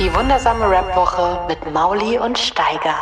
Die wundersame Rap-Woche mit Mauli und Steiger.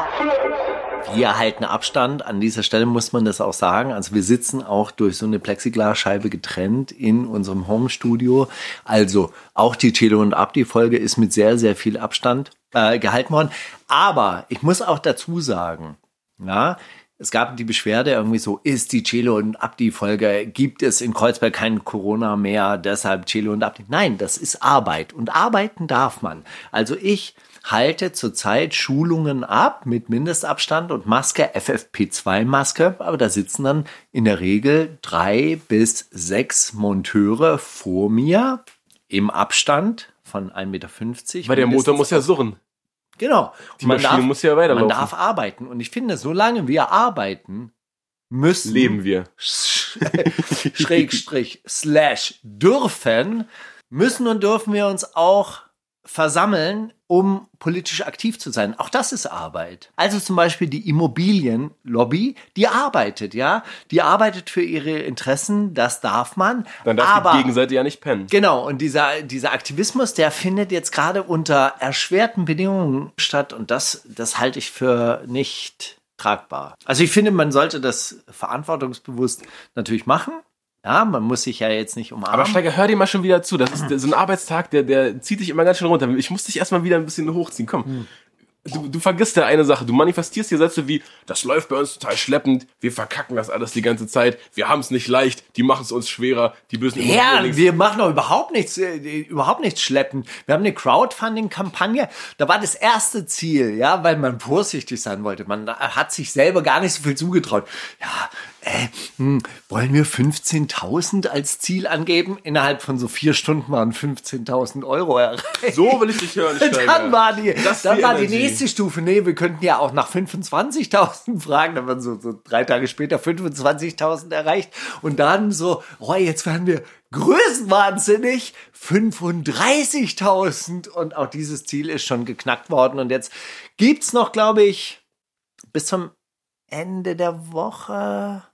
Wir halten Abstand. An dieser Stelle muss man das auch sagen. Also wir sitzen auch durch so eine Plexiglasscheibe getrennt in unserem Home-Studio. Also auch die Chelo und Abdi-Folge ist mit sehr, sehr viel Abstand äh, gehalten worden. Aber ich muss auch dazu sagen, ja, es gab die Beschwerde irgendwie so, ist die Celo und Abdi Folge, gibt es in Kreuzberg kein Corona mehr, deshalb Celo und Abdi. Nein, das ist Arbeit und arbeiten darf man. Also ich halte zurzeit Schulungen ab mit Mindestabstand und Maske, FFP2 Maske, aber da sitzen dann in der Regel drei bis sechs Monteure vor mir im Abstand von 1,50 Meter. Weil der Motor muss ja surren. Genau. Die Maschine darf, muss ja weiterlaufen. Man darf arbeiten. Und ich finde, solange wir arbeiten, müssen. Leben wir. Schrägstrich, slash, dürfen, müssen und dürfen wir uns auch versammeln, um politisch aktiv zu sein. Auch das ist Arbeit. Also zum Beispiel die Immobilienlobby, die arbeitet, ja, die arbeitet für ihre Interessen, das darf man. Dann darf aber, die Gegenseite ja nicht pennen. Genau, und dieser, dieser Aktivismus, der findet jetzt gerade unter erschwerten Bedingungen statt und das, das halte ich für nicht tragbar. Also ich finde, man sollte das verantwortungsbewusst natürlich machen. Ja, man muss sich ja jetzt nicht umarmen. Aber Steiger, hör dir mal schon wieder zu. Das ist so ein Arbeitstag, der, der zieht dich immer ganz schön runter. Ich muss dich erstmal wieder ein bisschen hochziehen. Komm. Hm. Du, du vergisst ja eine Sache. Du manifestierst hier Sätze wie, das läuft bei uns total schleppend, wir verkacken das alles die ganze Zeit, wir haben es nicht leicht, die machen es uns schwerer, die bösen Ja, wir machen doch überhaupt nichts, äh, überhaupt nichts schleppen. Wir haben eine Crowdfunding-Kampagne. Da war das erste Ziel, ja, weil man vorsichtig sein wollte. Man hat sich selber gar nicht so viel zugetraut. Ja, äh, hm, wollen wir 15.000 als Ziel angeben? Innerhalb von so vier Stunden waren 15.000 Euro erreicht. So will ich dich hören, Steiger. Dann war die, Das dann die war die nächste Stufe. Nee, wir könnten ja auch nach 25.000 fragen. Dann waren so, so drei Tage später 25.000 erreicht. Und dann so, oh, jetzt werden wir größenwahnsinnig 35.000. Und auch dieses Ziel ist schon geknackt worden. Und jetzt gibt's noch, glaube ich, bis zum Ende der Woche.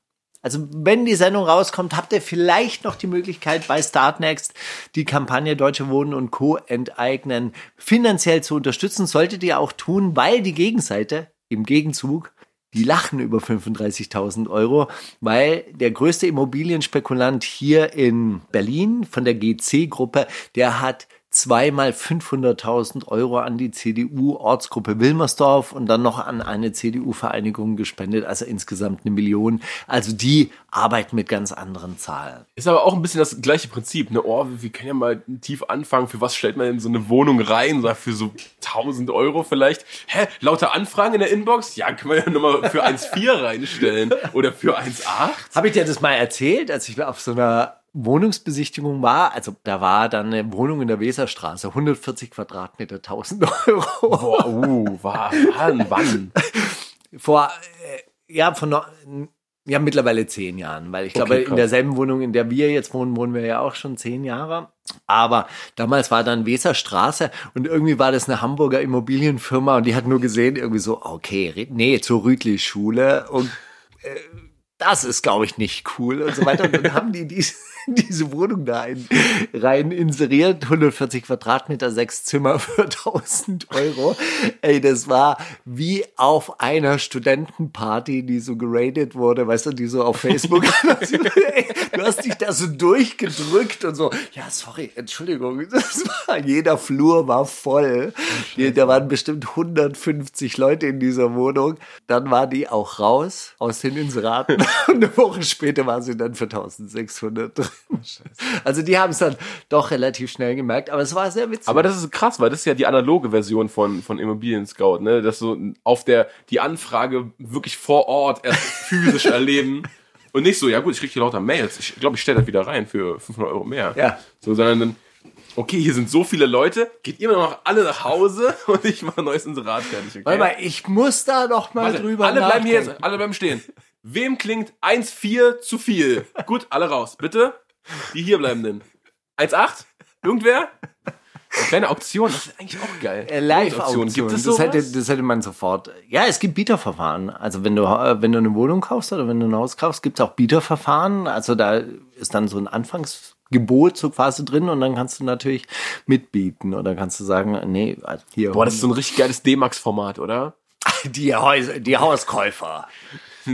Also wenn die Sendung rauskommt, habt ihr vielleicht noch die Möglichkeit bei Startnext die Kampagne Deutsche Wohnen und Co. enteignen finanziell zu unterstützen. Solltet ihr auch tun, weil die Gegenseite im Gegenzug die lachen über 35.000 Euro, weil der größte Immobilienspekulant hier in Berlin von der GC-Gruppe, der hat zweimal 500.000 Euro an die CDU-Ortsgruppe Wilmersdorf und dann noch an eine CDU-Vereinigung gespendet, also insgesamt eine Million. Also die arbeiten mit ganz anderen Zahlen. Ist aber auch ein bisschen das gleiche Prinzip. Ne? Oh, wir können ja mal tief anfangen. Für was stellt man in so eine Wohnung rein? Sag, Für so 1000 Euro vielleicht? Hä? Lauter Anfragen in der Inbox? Ja, können wir ja nochmal für 1,4 reinstellen. Oder für 1,8? Habe ich dir das mal erzählt, als ich auf so einer Wohnungsbesichtigung war? Also da war dann eine Wohnung in der Weserstraße, 140 Quadratmeter, 1000 Euro. Boah, uh, war, wann, wann? Vor, äh, ja, von ja, mittlerweile zehn Jahren, weil ich glaube, Okay, in krass. derselben Wohnung, in der wir jetzt wohnen, wohnen wir ja auch schon zehn Jahre. Aber damals war dann Weserstraße und irgendwie war das eine Hamburger Immobilienfirma und die hat nur gesehen, irgendwie so, okay, nee, zur Rütli-Schule und äh, das ist, glaube ich, nicht cool und so weiter. Und dann haben die diese, diese Wohnung da ein, rein inseriert, 140 Quadratmeter, sechs Zimmer für 1000 Euro. Ey, das war wie auf einer Studentenparty, die so geradet wurde, weißt du, die so auf Facebook. Ey, du hast dich da so durchgedrückt und so, ja, sorry, Entschuldigung, das war, jeder Flur war voll. Die, da waren bestimmt 150 Leute in dieser Wohnung. Dann war die auch raus aus den Inseraten und eine Woche später war sie dann für 1600 drin. Also die haben es dann doch relativ schnell gemerkt, aber es war sehr witzig. Aber das ist krass, weil das ist ja die analoge Version von, von Immobilien Scout, ne? Dass so auf der, die Anfrage wirklich vor Ort erst physisch erleben. Und nicht so, ja gut, ich krieg hier lauter Mails. Ich glaube, ich stelle das wieder rein für 500 Euro mehr. Ja. So, sondern dann, okay, hier sind so viele Leute, geht immer noch alle nach Hause und ich mache ein neues Inserat fertig, okay? Warte mal, ich muss da noch mal Warte, drüber alle bleiben hier nachdenken. alle bleiben stehen. Wem klingt 1,4 zu viel? Gut, alle raus, bitte. Die hier bleiben denn. 1,8? Irgendwer? Eine kleine Auktion, das ist eigentlich auch geil. Äh, Live-Auktion. Gibt es das, hätte, das hätte man sofort. Ja, es gibt Bieterverfahren. Also wenn du, äh, wenn du eine Wohnung kaufst oder wenn du ein Haus kaufst, gibt es auch Bieterverfahren. Also da ist dann so ein Anfangsgebot so quasi drin und dann kannst du natürlich mitbieten oder kannst du sagen, nee, also hier. Boah, das ist so ein richtig geiles D-Max-Format, oder? die, Häuser, die Hauskäufer.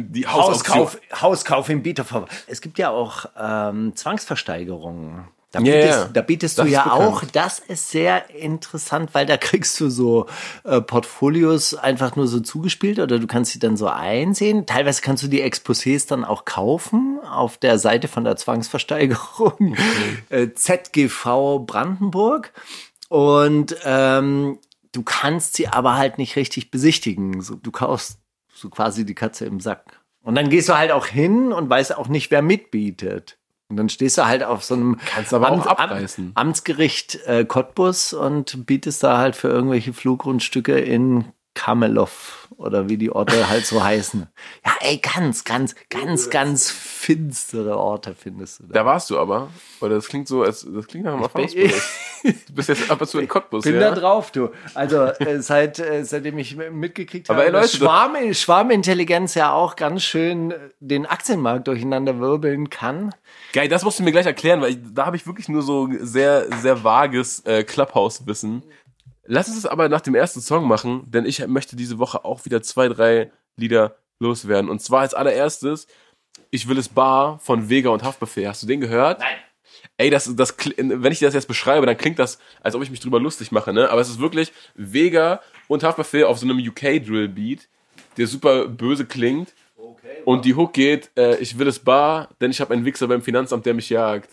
Die Hausauktion. Hauskauf, Hauskauf im Bieterverfahren. Es gibt ja auch ähm, Zwangsversteigerungen. Da bietest, ja. da bietest du ja bekannt. auch, das ist sehr interessant, weil da kriegst du so äh, Portfolios einfach nur so zugespielt oder du kannst sie dann so einsehen. Teilweise kannst du die Exposés dann auch kaufen auf der Seite von der Zwangsversteigerung äh, ZGV Brandenburg. Und ähm, du kannst sie aber halt nicht richtig besichtigen. So, du kaufst so quasi die Katze im Sack. Und dann gehst du halt auch hin und weißt auch nicht, wer mitbietet. Und dann stehst du halt auf so einem Kannst aber auch abreißen. Amtsgericht äh, Cottbus und bietest da halt für irgendwelche Fluggrundstücke in Kamelow oder wie die Orte halt so heißen. Ja, ey, ganz, ganz, ganz, ganz finstere Orte findest du da. Da warst du aber. Oder das klingt so, als, das klingt nach einem Erfahrungsbericht. Du bist jetzt ab und zu in Cottbus, bin ja? da drauf, du. Also äh, seit, äh, seitdem ich mitgekriegt Aber habe, ey, dass Leute, Schwarm, Schwarmintelligenz ja auch ganz schön äh, den Aktienmarkt durcheinander wirbeln kann. Geil, das musst du mir gleich erklären, weil ich, da habe ich wirklich nur so sehr, sehr vages äh, Clubhouse-Wissen. Lass uns es aber nach dem ersten Song machen, denn ich möchte diese Woche auch wieder zwei, drei Lieder loswerden. Und zwar als allererstes, ich will es Bar von Vega und Haftbefehl. Hast du den gehört? Nein. Ey, das, das, wenn ich das jetzt beschreibe, dann klingt das, als ob ich mich drüber lustig mache, ne? Aber es ist wirklich Vega und Haftbefehl auf so einem UK-Drill-Beat, der super böse klingt. Und die Hook geht, äh, ich will es bar, denn ich habe einen Wichser beim Finanzamt, der mich jagt.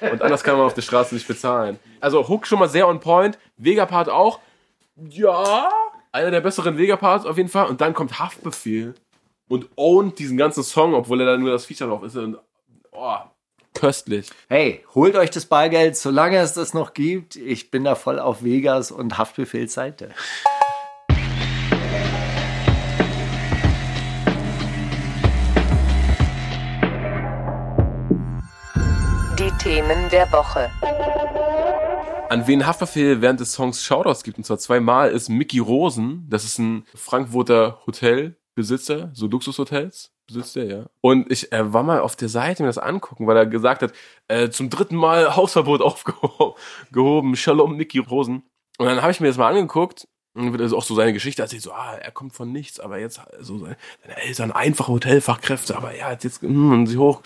Und anders kann man auf der Straße nicht bezahlen. Also Hook schon mal sehr on point, Vega-Part auch, ja, einer der besseren Vega-Parts auf jeden Fall. Und dann kommt Haftbefehl und ownt diesen ganzen Song, obwohl er da nur das Feature drauf ist. Und, oh, köstlich. Hey, holt euch das Bargeld, solange es das noch gibt. Ich bin da voll auf Vegas und Haftbefehls Seite. Themen der Woche. An wen Haftbefehl während des Songs Shoutouts gibt, und zwar zweimal, ist Mickey Rosen. Das ist ein Frankfurter Hotelbesitzer, so Luxushotels besitzt er, ja. Und ich äh, war mal auf der Seite mir das angucken, weil er gesagt hat, äh, zum dritten Mal Hausverbot aufgehoben, Shalom Mickey Rosen. Und dann habe ich mir das mal angeguckt und wird also auch so seine Geschichte erzählt, so, ah, er kommt von nichts, aber jetzt so seine, seine Eltern einfache Hotelfachkräfte, aber er hat jetzt, hm, und sie hoch,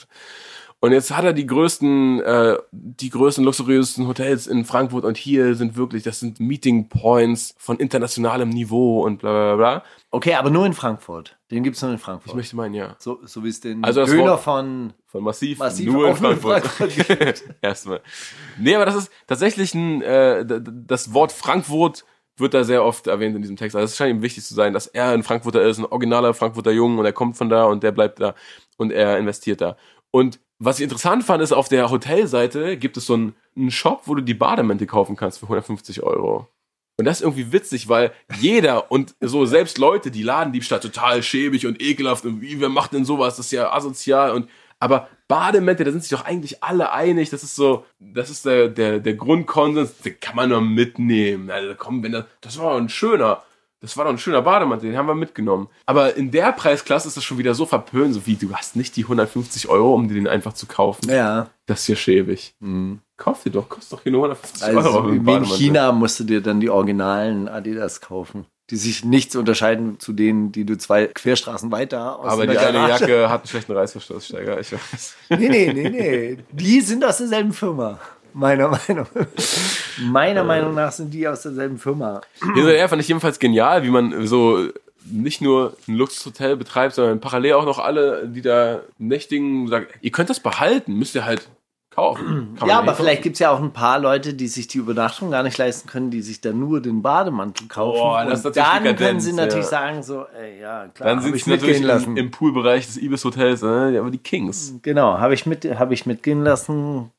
und jetzt hat er die größten, äh, die größten luxuriösen Hotels in Frankfurt und hier sind wirklich, das sind Meeting Points von internationalem Niveau und bla bla bla. Okay, aber nur in Frankfurt. Den gibt's nur in Frankfurt. Ich möchte meinen, ja. so, so wie es den Also Döner von Von Massiv, Massiv nur in nur in Frankfurt. Frankfurt Erstmal. Nee, aber das ist tatsächlich ein, äh, das Wort Frankfurt wird da sehr oft erwähnt in diesem Text. Also es scheint ihm wichtig zu sein, dass er ein Frankfurter ist, ein originaler Frankfurter Jungen und er kommt von da und der bleibt da und er investiert da. Und was ich interessant fand, ist, auf der Hotelseite gibt es so einen, einen Shop, wo du die Bademäntel kaufen kannst für 150 Euro. Und das ist irgendwie witzig, weil jeder und so selbst Leute, die Ladendiebstahl total schäbig und ekelhaft und wie, wer macht denn sowas? Das ist ja asozial und aber Bademäntel, da sind sich doch eigentlich alle einig. Das ist so, das ist der, der, der Grundkonsens, den kann man nur mitnehmen. Also komm, wenn das, das war ein schöner, das war doch ein schöner Bademantel, den haben wir mitgenommen. Aber in der Preisklasse ist das schon wieder so verpönt, so wie du hast nicht die 150 Euro, um dir den einfach zu kaufen. Ja. Das ist hier schäbig. Kauf dir doch, kostet doch hier nur 150 Euro. Also einen wie in. China musst du dir dann die originalen Adidas kaufen. Die sich nichts unterscheiden zu denen, die du zwei Querstraßen weiter aus Aber die eine Jacke hat einen schlechten Reißverschlusssteiger, ich weiß. Nee, nee, nee, nee. Die sind aus derselben Firma. Meiner Meinung. Meiner Meinung nach sind die aus derselben Firma. Hinterher fand ich jedenfalls genial, wie man so nicht nur ein Luxushotel betreibt, sondern parallel auch noch alle, die da nächtigen, sagen, ihr könnt das behalten, müsst ihr halt kaufen. Kann Ja, aber vielleicht gibt's ja auch ein paar Leute, die sich die Übernachtung gar nicht leisten können, die sich dann nur den Bademantel kaufen. Boah, das und dann können Dekadenz, sie natürlich ja. sagen so, ey, ja klar, Dann hab sind sie natürlich mitgehen lassen. im, im Poolbereich des Ibis Hotels, ne? aber die Kings. genau, habe ich mit, habe ich mitgehen lassen.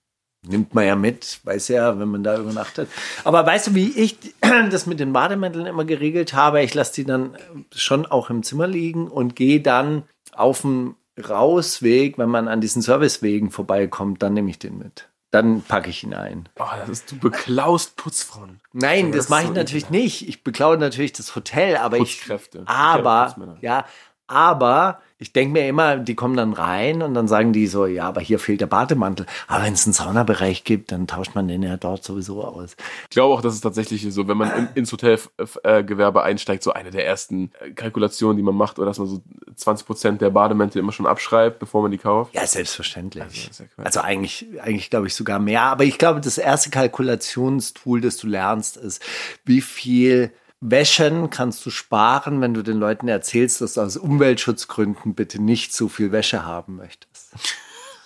Nimmt man ja mit, weiß ja, wenn man da übernachtet. Aber weißt du, wie ich das mit den Bademänteln immer geregelt habe? Ich lasse die dann schon auch im Zimmer liegen und gehe dann auf dem Rausweg, wenn man an diesen Servicewegen vorbeikommt, dann nehme ich den mit. Dann packe ich ihn ein. Oh, das ist, du beklaust Putzfrauen. Nein, Ja, das, das mache ist ich so natürlich nicht. Ich beklaue natürlich das Hotel, aber ich. Aber, ja, aber ich denke mir immer, die kommen dann rein und dann sagen die so, ja, aber hier fehlt der Bademantel. Aber wenn es einen Saunabereich gibt, dann tauscht man den ja dort sowieso aus. Ich glaube auch, das ist tatsächlich so, wenn man in, ins Hotelgewerbe einsteigt, so eine der ersten äh, Kalkulationen, die man macht, oder dass man so 20 Prozent der Bademäntel immer schon abschreibt, bevor man die kauft. Ja, selbstverständlich. Also, ja. Also eigentlich, eigentlich glaube ich sogar mehr. Aber ich glaube, das erste Kalkulationstool, das du lernst, ist, wie viel Wäschen kannst du sparen, wenn du den Leuten erzählst, dass du aus Umweltschutzgründen bitte nicht so viel Wäsche haben möchtest.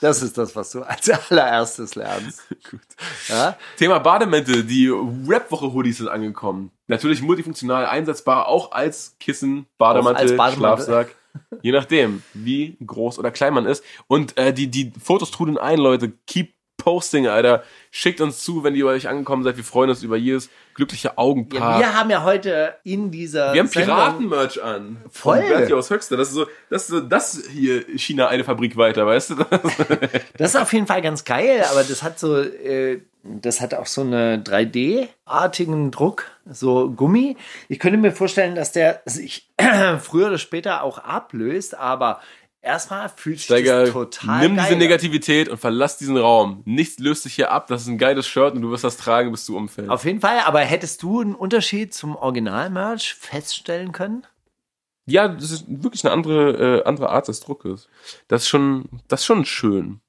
Das ist das, was du als allererstes lernst. Gut. Ja? Thema Bademäntel, die Rap-Woche-Hoodies sind angekommen. Natürlich multifunktional einsetzbar, auch als Kissen, Bademantel, als Bademantel. Schlafsack. Je nachdem, wie groß oder klein man ist. Und äh, die, die Fotos trudeln ein, Leute. Keep posting, Alter. Schickt uns zu, wenn ihr bei euch angekommen seid. Wir freuen uns über jedes glückliche Augenpaar. Ja, wir haben ja heute in dieser Wir haben Piraten-Merch an. Voll. Von Berti aus Höxter. Das ist so, das ist so, das hier China eine Fabrik weiter, weißt du? Das ist auf jeden Fall ganz geil, aber das hat so, äh, das hat auch so eine 3D-artigen Druck, so Gummi. Ich könnte mir vorstellen, dass der sich früher oder später auch ablöst, aber erstmal fühlt sich Steiger, das total nimm geil diese an. Negativität und verlass diesen Raum. Nichts löst sich hier ab. Das ist ein geiles Shirt und du wirst das tragen, bis du umfällst. Auf jeden Fall, aber hättest du einen Unterschied zum Original-Merch feststellen können? Ja, das ist wirklich eine andere, äh, andere Art des Druckes. Das ist schon, das ist schon schön.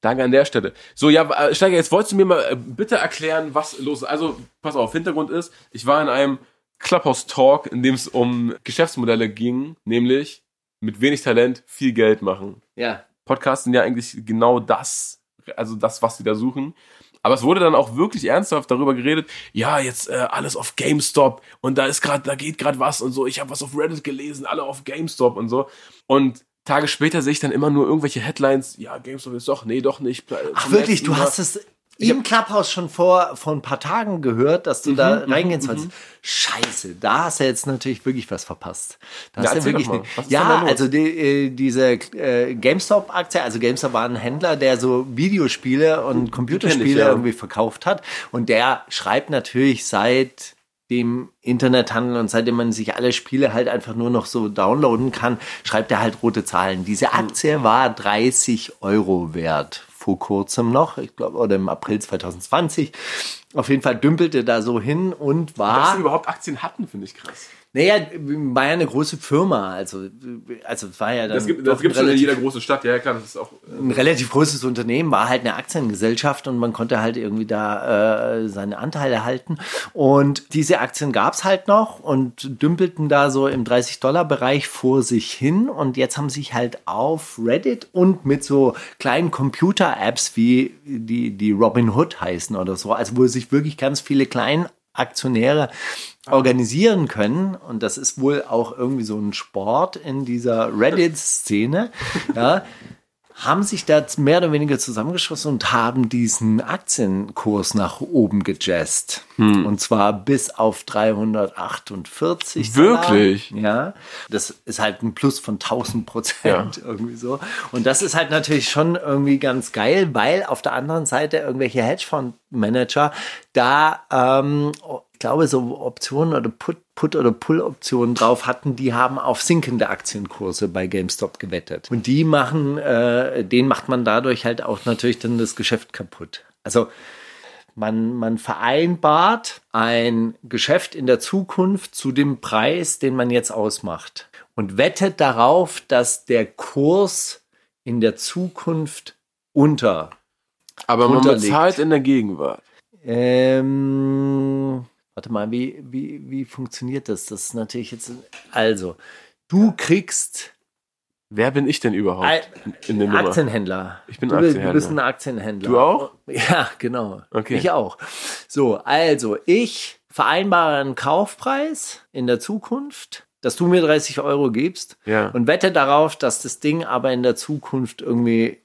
Danke an der Stelle. So, ja, äh, Steiger, jetzt wolltest du mir mal äh, bitte erklären, was los ist. Also, pass auf, Hintergrund ist, ich war in einem Clubhouse-Talk, in dem es um Geschäftsmodelle ging, nämlich mit wenig Talent viel Geld machen. Ja. Podcasts sind ja eigentlich genau das, also das, was sie da suchen. Aber es wurde dann auch wirklich ernsthaft darüber geredet, ja, jetzt äh, alles auf GameStop und da ist gerade, da geht gerade was und so. Ich habe was auf Reddit gelesen, alle auf GameStop und so. Und Tage später sehe ich dann immer nur irgendwelche Headlines, ja, GameStop ist doch, nee, doch nicht. Ach Zum wirklich, du hast es im Clubhouse schon vor, vor ein paar Tagen gehört, dass du Mhm, da reingehen sollst. Scheiße, da hast du jetzt natürlich wirklich was verpasst. Da Ja, hast du wirklich da ja, also die, äh, diese äh, GameStop-Aktie, also GameStop war ein Händler, der so Videospiele und Computerspiele kenn ich, ja. irgendwie verkauft hat. Und der schreibt natürlich seit dem Internethandel und seitdem man sich alle Spiele halt einfach nur noch so downloaden kann, schreibt er halt rote Zahlen. Diese Hm. Aktie war 30 Euro wert vor kurzem noch, ich glaube, oder im April 2020. Auf jeden Fall dümpelte da so hin und Dass war. sie überhaupt Aktien hatten, finde ich krass. Naja, war ja eine große Firma, also, also es war ja dann Das gibt gibt's schon in jeder großen Stadt, ja klar, das ist auch. äh, ein relativ großes Unternehmen, war halt eine Aktiengesellschaft und man konnte halt irgendwie da äh, seine Anteile halten. Und diese Aktien gab's halt noch und dümpelten da so im 30-Dollar-Bereich vor sich hin. Und jetzt haben sich halt auf Reddit und mit so kleinen Computer-Apps wie die, die Robin Hood heißen oder so, also wo sich wirklich ganz viele kleine Aktionäre organisieren können. Und das ist wohl auch irgendwie so ein Sport in dieser Reddit-Szene. Ja, haben sich da mehr oder weniger zusammengeschlossen und haben diesen Aktienkurs nach oben gejazzt. Und zwar bis auf 348. Wirklich? Dollar. Ja. Das ist halt ein Plus von 1000 Prozent irgendwie so. Und das ist halt natürlich schon irgendwie ganz geil, weil auf der anderen Seite irgendwelche Hedgefondsmanager da, ähm, ich glaube, so Optionen oder Put, Put oder Pull-Optionen drauf hatten, die haben auf sinkende Aktienkurse bei GameStop gewettet. Und die machen, äh, den macht man dadurch halt auch natürlich dann das Geschäft kaputt. Also man, man vereinbart ein Geschäft in der Zukunft zu dem Preis, den man jetzt ausmacht und wettet darauf, dass der Kurs in der Zukunft unter Aber man bezahlt in der Gegenwart. ähm, warte mal, wie, wie, wie funktioniert das? Das ist natürlich jetzt. Also, du kriegst Wer bin ich denn überhaupt in der Nummer? Aktienhändler. Ich bin du, Aktienhändler. Du bist ein Aktienhändler. Du auch? Ja, genau. Okay. Ich auch. So, also, ich vereinbare einen Kaufpreis in der Zukunft, dass du mir 30 Euro gibst Ja. und wette darauf, dass das Ding aber in der Zukunft irgendwie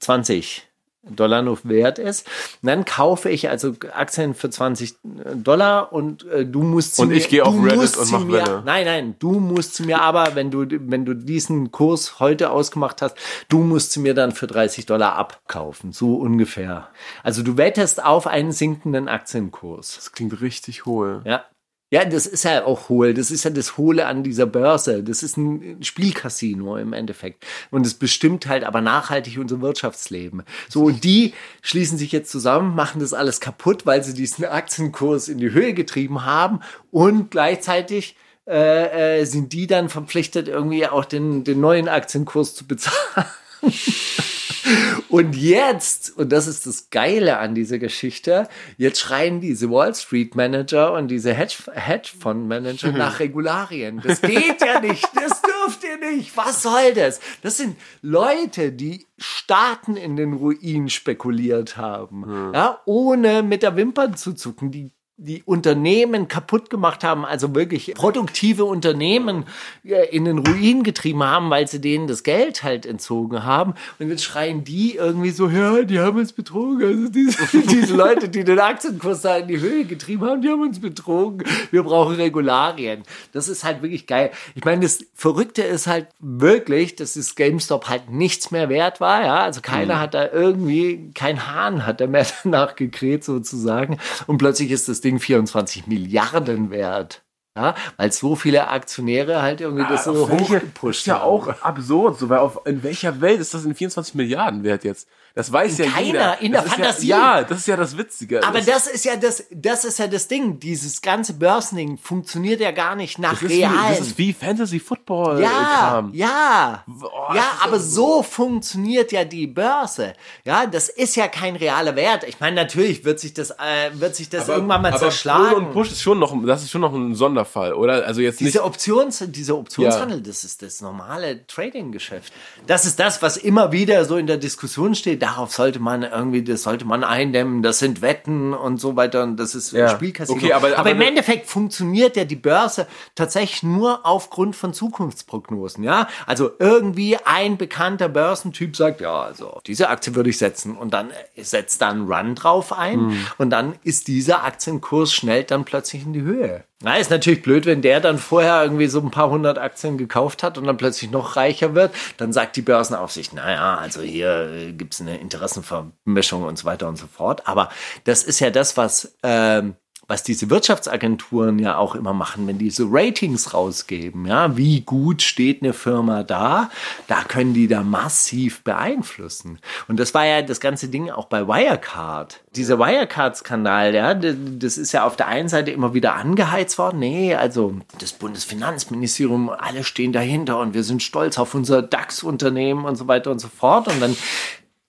20 Dollar nur wert ist. Und dann kaufe ich also Aktien für 20 Dollar und äh, du musst sie Und mir, ich gehe auf Reddit und mach mir, Welle. Nein, nein, du musst sie mir aber, wenn du, wenn du diesen Kurs heute ausgemacht hast, du musst sie mir dann für 30 Dollar abkaufen. So ungefähr. Also du wettest auf einen sinkenden Aktienkurs. Das klingt richtig hohl. Ja. Ja, das ist ja auch hohl. Das ist ja das Hohle an dieser Börse. Das ist ein Spielcasino im Endeffekt. Und es bestimmt halt aber nachhaltig unser Wirtschaftsleben. So, und die schließen sich jetzt zusammen, machen das alles kaputt, weil sie diesen Aktienkurs in die Höhe getrieben haben. Und gleichzeitig äh, äh, sind die dann verpflichtet, irgendwie auch den, den neuen Aktienkurs zu bezahlen. Und jetzt, und das ist das Geile an dieser Geschichte, jetzt schreien diese Wall Street Manager und diese Hedge, Hedgefonds Manager nach Regularien. Das geht ja nicht, das dürft ihr nicht. Was soll das? Das sind Leute, die Staaten in den Ruin spekuliert haben, ja, ohne mit der Wimpern zu zucken, die die Unternehmen kaputt gemacht haben, also wirklich produktive Unternehmen in den Ruin getrieben haben, weil sie denen das Geld halt entzogen haben. Und jetzt schreien die irgendwie so, ja, die haben uns betrogen. Also diese, diese Leute, die den Aktienkurs da in die Höhe getrieben haben, die haben uns betrogen. Wir brauchen Regularien. Das ist halt wirklich geil. Ich meine, das Verrückte ist halt wirklich, dass das GameStop halt nichts mehr wert war. Ja, also keiner hat da irgendwie, kein Hahn hat da mehr danach gekräht sozusagen. Und plötzlich ist das Ding 24 Milliarden wert. Ja, weil so viele Aktionäre halt irgendwie das so hochgepusht ist ja haben. auch absurd, so, weil auf, in welcher Welt ist das in 24 Milliarden wert jetzt? Das weiß ja keiner, jeder. in der das ist Fantasie. Ja, ja, das ist ja das Witzige. Aber das ist ja das, das ist ja das Ding. Dieses ganze Börsending funktioniert ja gar nicht nach das real. das ist wie Fantasy Football Ja, Kram. ja, Boah, ja, das aber ja so funktioniert ja die Börse. Ja, das ist ja kein realer Wert. Ich meine, natürlich wird sich das, äh, wird sich das irgendwann mal aber zerschlagen. Und Push ist schon noch, das ist schon noch ein Sonderfall, oder? Also jetzt nicht. Diese Options, dieser Optionshandel, das ist das normale Trading-Geschäft. Das ist das, was immer wieder so in der Diskussion steht. Darauf sollte man irgendwie, das sollte man eindämmen. Das sind Wetten und so weiter. Und das ist Ja. Spielcasino. Okay, aber- aber im ne- Endeffekt funktioniert ja die Börse tatsächlich nur aufgrund von Zukunftsprognosen. Ja, also irgendwie ein bekannter Börsentyp sagt, ja, also auf diese Aktie würde ich setzen und dann äh, setzt da ein Run drauf ein Hm. und dann ist dieser Aktienkurs schnell dann plötzlich in die Höhe. Na, ist natürlich blöd, wenn der dann vorher irgendwie so ein paar hundert Aktien gekauft hat und dann plötzlich noch reicher wird. Dann sagt die Börsenaufsicht, naja, also hier äh, gibt's eine Interessenvermischung und so weiter und so fort. Aber das ist ja das, was, ähm, was diese Wirtschaftsagenturen ja auch immer machen, wenn die so Ratings rausgeben, ja, wie gut steht eine Firma da, da können die da massiv beeinflussen. Und das war ja das ganze Ding auch bei Wirecard. Dieser Wirecard-Skandal, ja, das ist ja auf der einen Seite immer wieder angeheizt worden. Nee, also das Bundesfinanzministerium, alle stehen dahinter und wir sind stolz auf unser DAX-Unternehmen und so weiter und so fort. Und dann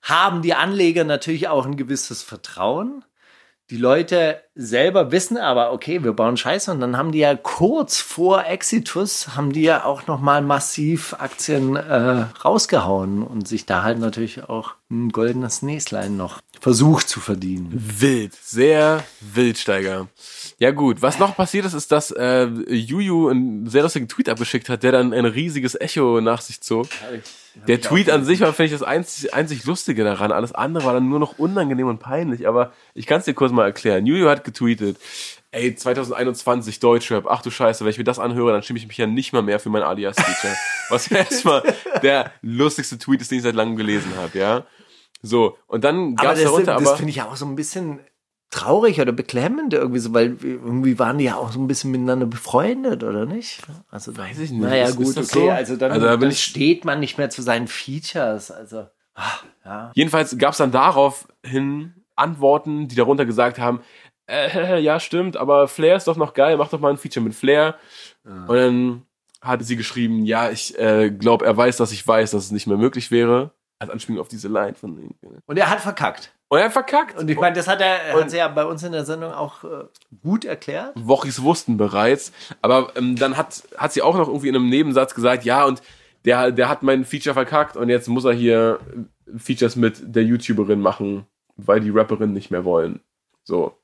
haben die Anleger natürlich auch ein gewisses Vertrauen. Die Leute selber wissen aber, okay, wir bauen Scheiße und dann haben die ja kurz vor Exitus, haben die ja auch nochmal massiv Aktien äh, rausgehauen und sich da halt natürlich auch ein goldenes Näslein noch versucht zu verdienen. Wild, sehr wildsteiger. Ja gut, was noch passiert ist, ist, dass äh, Juju einen sehr lustigen Tweet abgeschickt hat, der dann ein riesiges Echo nach sich zog. Der Tweet an sich war, finde ich, das einzig, einzig Lustige daran. Alles andere war dann nur noch unangenehm und peinlich. Aber ich kann es dir kurz mal erklären. Juju hat getweetet, ey, 2021 Deutschrap, ach du Scheiße, wenn ich mir das anhöre, dann stimme ich mich ja nicht mal mehr für mein Alias-Feature. Was erstmal der lustigste Tweet ist, den ich seit langem gelesen habe, ja. So, und dann gab es das, darunter das aber... finde ich ja auch so ein bisschen traurig oder beklemmend irgendwie so, weil irgendwie waren die ja auch so ein bisschen miteinander befreundet, oder nicht? Also Weiß ich nicht. Naja, Ist- gut, ist das okay, so? also dann, Also da dann steht man nicht mehr zu seinen Features, also ah, ja. Jedenfalls gab es dann daraufhin Antworten, die darunter gesagt haben, äh, ja stimmt, aber Flair ist doch noch geil, mach doch mal ein Feature mit Flair. Und dann hatte sie geschrieben, ja, ich äh, glaube, er weiß, dass ich weiß, dass es nicht mehr möglich wäre. Als Anspielung auf diese Line von ihm. Und er hat verkackt. Und er hat verkackt. Und ich meine, das hat er, hat sie ja bei uns in der Sendung auch äh, gut erklärt. Wochis wussten bereits. Aber ähm, dann hat, hat sie auch noch irgendwie in einem Nebensatz gesagt, ja, und der, der hat mein Feature verkackt und jetzt muss er hier äh, Features mit der YouTuberin machen, weil die Rapperin nicht mehr wollen. So.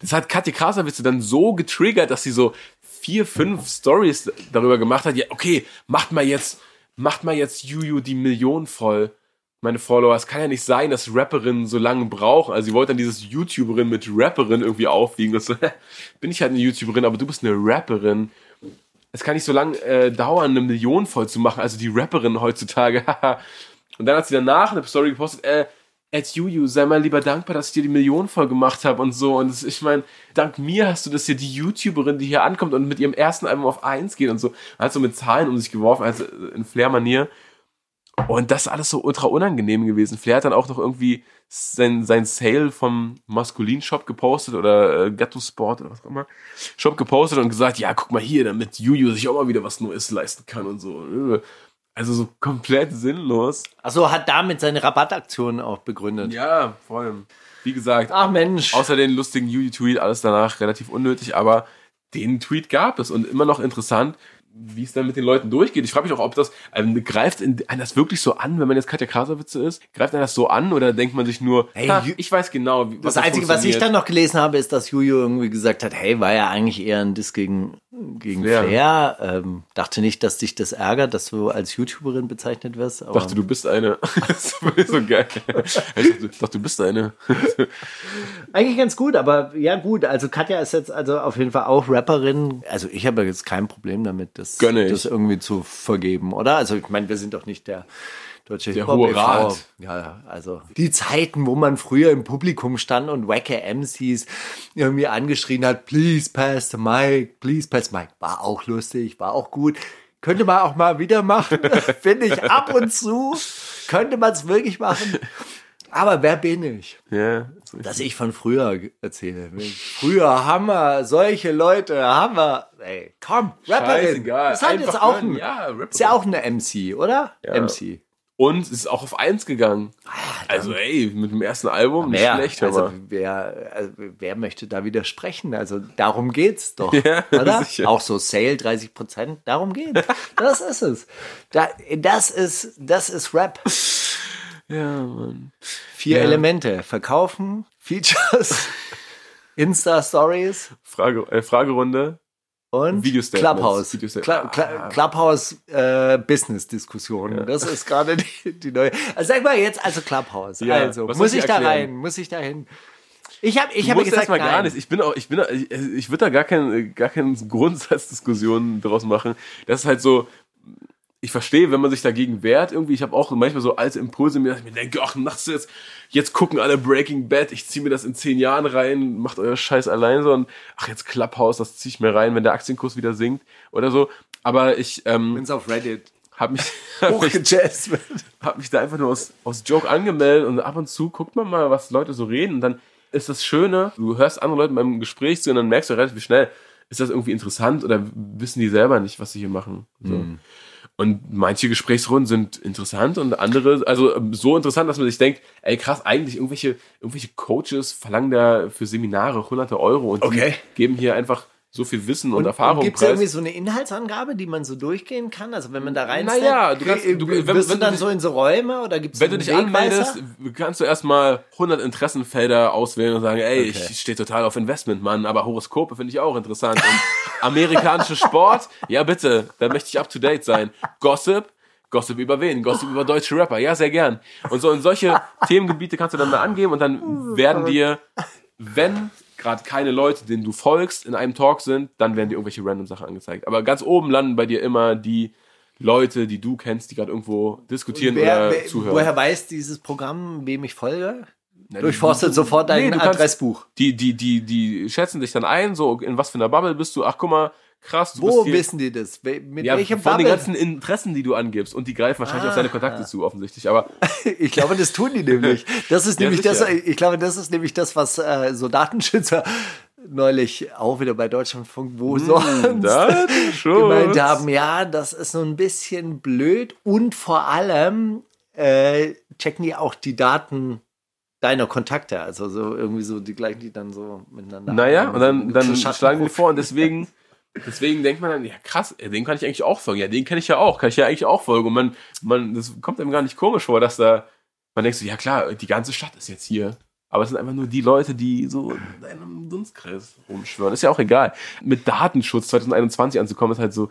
Das hat Katja Krasavitze dann so getriggert, dass sie so vier, fünf Stories darüber gemacht hat. Ja, okay, macht mal jetzt, macht mal jetzt Juju die Million voll. meine Follower, es kann ja nicht sein, dass Rapperinnen so lange brauchen. Also sie wollte dann dieses YouTuberin mit Rapperin irgendwie aufwiegen. Das so, bin ich halt eine YouTuberin, aber du bist eine Rapperin. Es kann nicht so lange äh, dauern, eine Million voll zu machen. Also die Rapperin heutzutage. Und dann hat sie danach eine Story gepostet, äh, Ed Juju, sei mal lieber dankbar, dass ich dir die Million voll gemacht habe und so. Und das, ich meine, dank mir hast du das hier die YouTuberin, die hier ankommt und mit ihrem ersten Album auf eins geht und so. Hat so mit Zahlen um sich geworfen, also in Flair-Manier. Und das ist alles so ultra unangenehm gewesen. Flair hat dann auch noch irgendwie sein, sein Sale vom Maskulin-Shop gepostet oder äh, Gatto oder was auch immer. Shop gepostet und gesagt, ja, guck mal hier, damit Juju sich auch mal wieder was Neues leisten kann und so. Also so komplett sinnlos. Also hat damit seine Rabattaktion auch begründet. Ja, vor allem. Wie gesagt, Ach Mensch. außer den lustigen Juju-Tweet, alles danach relativ unnötig, aber den Tweet gab es und immer noch interessant, wie es dann mit den Leuten durchgeht. Ich frage mich auch, ob das ähm, greift in, einen das wirklich so an, wenn man jetzt Katja Krasowitze ist? Greift einen das so an oder denkt man sich nur, Hey, ich weiß genau, wie Das Einzige, was ich dann noch gelesen habe, ist, dass Juju irgendwie gesagt hat, hey, war ja eigentlich eher ein Diss gegen, gegen Flair. Flair. Ähm, dachte nicht, dass dich das ärgert, dass du als YouTuberin bezeichnet wirst. Aber dachte, du bist eine. das ist so geil. Ich dachte, du bist eine. Eigentlich ganz gut, aber ja gut, also Katja ist jetzt also auf jeden Fall auch Rapperin. Also ich habe jetzt kein Problem damit, das, Gönne ich. das irgendwie zu vergeben, oder? Also ich meine, wir sind doch nicht der deutsche Der Hip-Hop Hohe e.V.. Rat. Ja, also die Zeiten, wo man früher im Publikum stand und wacke MCs irgendwie angeschrien hat, please pass the mic, please pass the mic, war auch lustig, war auch gut. Könnte man auch mal wieder machen, finde ich ab und zu. Könnte man es wirklich machen. Aber wer bin ich? Ja. Dass ich von früher erzähle. Früher Hammer, solche Leute, Hammer. Ey, komm, Rapperin. Ist halt jetzt auch ein, Ja, ist ja auch eine MC, oder? Ja. MC. Und es ist auch auf eins gegangen. Also ey, mit dem ersten Album nicht Wer, schlecht, also, aber. wer, also, wer möchte da widersprechen? Also darum geht's doch, Ja, oder? sicher. Auch so Sale 30 Prozent, darum geht's. Das ist es. Da, das ist, das ist Rap. Ja, Mann. Vier Ja. Elemente: Verkaufen, Features, Insta Stories Frage, äh, Fragerunde. Und. Clubhouse. Cla Ah. Clubhouse äh, Business Diskussion. Das ist gerade die, die neue. Also sag mal jetzt also Clubhouse. Ja, also was muss ich ich da rein? Muss ich da hin? Ich habe ich Ich habe muss gesagt erstmal gar nicht. Ich bin auch, ich bin, ich, ich würde da gar keine, gar keine Grundsatzdiskussion draus machen. Das ist halt so, ich verstehe, wenn man sich dagegen wehrt, irgendwie, ich habe auch manchmal so alte Impulse, mir, dass ich mir denke, ach, nachts jetzt, jetzt gucken alle Breaking Bad, ich ziehe mir das in zehn Jahren rein, macht euer Scheiß allein so und ach, jetzt Clubhouse, das ziehe ich mir rein, wenn der Aktienkurs wieder sinkt oder so. Aber ich ähm, Bin's auf Reddit habe mich, hab mich, hab mich da einfach nur aus, aus Joke angemeldet und ab und zu guckt man mal, was Leute so reden und dann ist das Schöne, du hörst andere Leute beim Gespräch zu und dann merkst du relativ schnell, ist das irgendwie interessant oder wissen die selber nicht, was sie hier machen. So. Und manche Gesprächsrunden sind interessant und andere, also ähm, so interessant, dass man sich denkt, ey krass, eigentlich irgendwelche, irgendwelche Coaches verlangen da für Seminare hunderte Euro und Okay. geben hier einfach so viel Wissen und, Und, Erfahrung gibt es irgendwie so eine Inhaltsangabe, die man so durchgehen kann? Also wenn man da rein Naja, du kannst- du- wenn- wirst wenn du dann dich- so in so Räume oder gibt es Wenn du dich anmeldest, kannst du erstmal 100 Interessenfelder auswählen und sagen, ey, Okay. ich stehe total auf Investment, Mann, aber Horoskope finde ich auch interessant. Und amerikanische Sport, ja bitte, da möchte ich up to date sein. Gossip, Gossip über wen? Gossip über deutsche Rapper, ja sehr gern. Und so in solche Themengebiete kannst du dann mal angeben und dann werden dir, wenn gerade keine Leute, denen du folgst, in einem Talk sind, dann werden dir irgendwelche random Sachen angezeigt. Aber ganz oben landen bei dir immer die Leute, die du kennst, die gerade irgendwo diskutieren wer, oder wer, zuhören. woher weiß dieses Programm, wem ich folge? Na, Durchforstet du- sofort dein Nee, du kannst- Adressbuch. Die, die, die, die schätzen dich dann ein, so in was für einer Bubble bist du. Ach, guck mal, krass, du Wo wissen die das? Mit ja, welchem von den Bubble? ganzen Interessen, die du angibst. Und die greifen wahrscheinlich Ah. auf deine Kontakte zu, offensichtlich. Aber Ich glaube, das tun die nämlich. Das ist Ja, nämlich das, sicher. ich glaube, das ist nämlich das, was äh, so Datenschützer neulich auch wieder bei Deutschlandfunk, wo sonst schon. gemeint haben, ja, das ist so ein bisschen blöd und vor allem äh, checken die auch die Daten deiner Kontakte, also so irgendwie so die gleichen, die dann so miteinander. Naja, und dann, dann schlagen die vor und deswegen, deswegen denkt man dann, ja krass, den kann ich eigentlich auch folgen. Ja, den kenne ich ja auch, kann ich ja eigentlich auch folgen. Und man, man, das kommt einem gar nicht komisch vor, dass da, man denkt so, ja klar, die ganze Stadt ist jetzt hier. Aber es sind einfach nur die Leute, die so in einem Dunstkreis rumschwören. Ist ja auch egal. Mit Datenschutz 2021 anzukommen, ist halt so,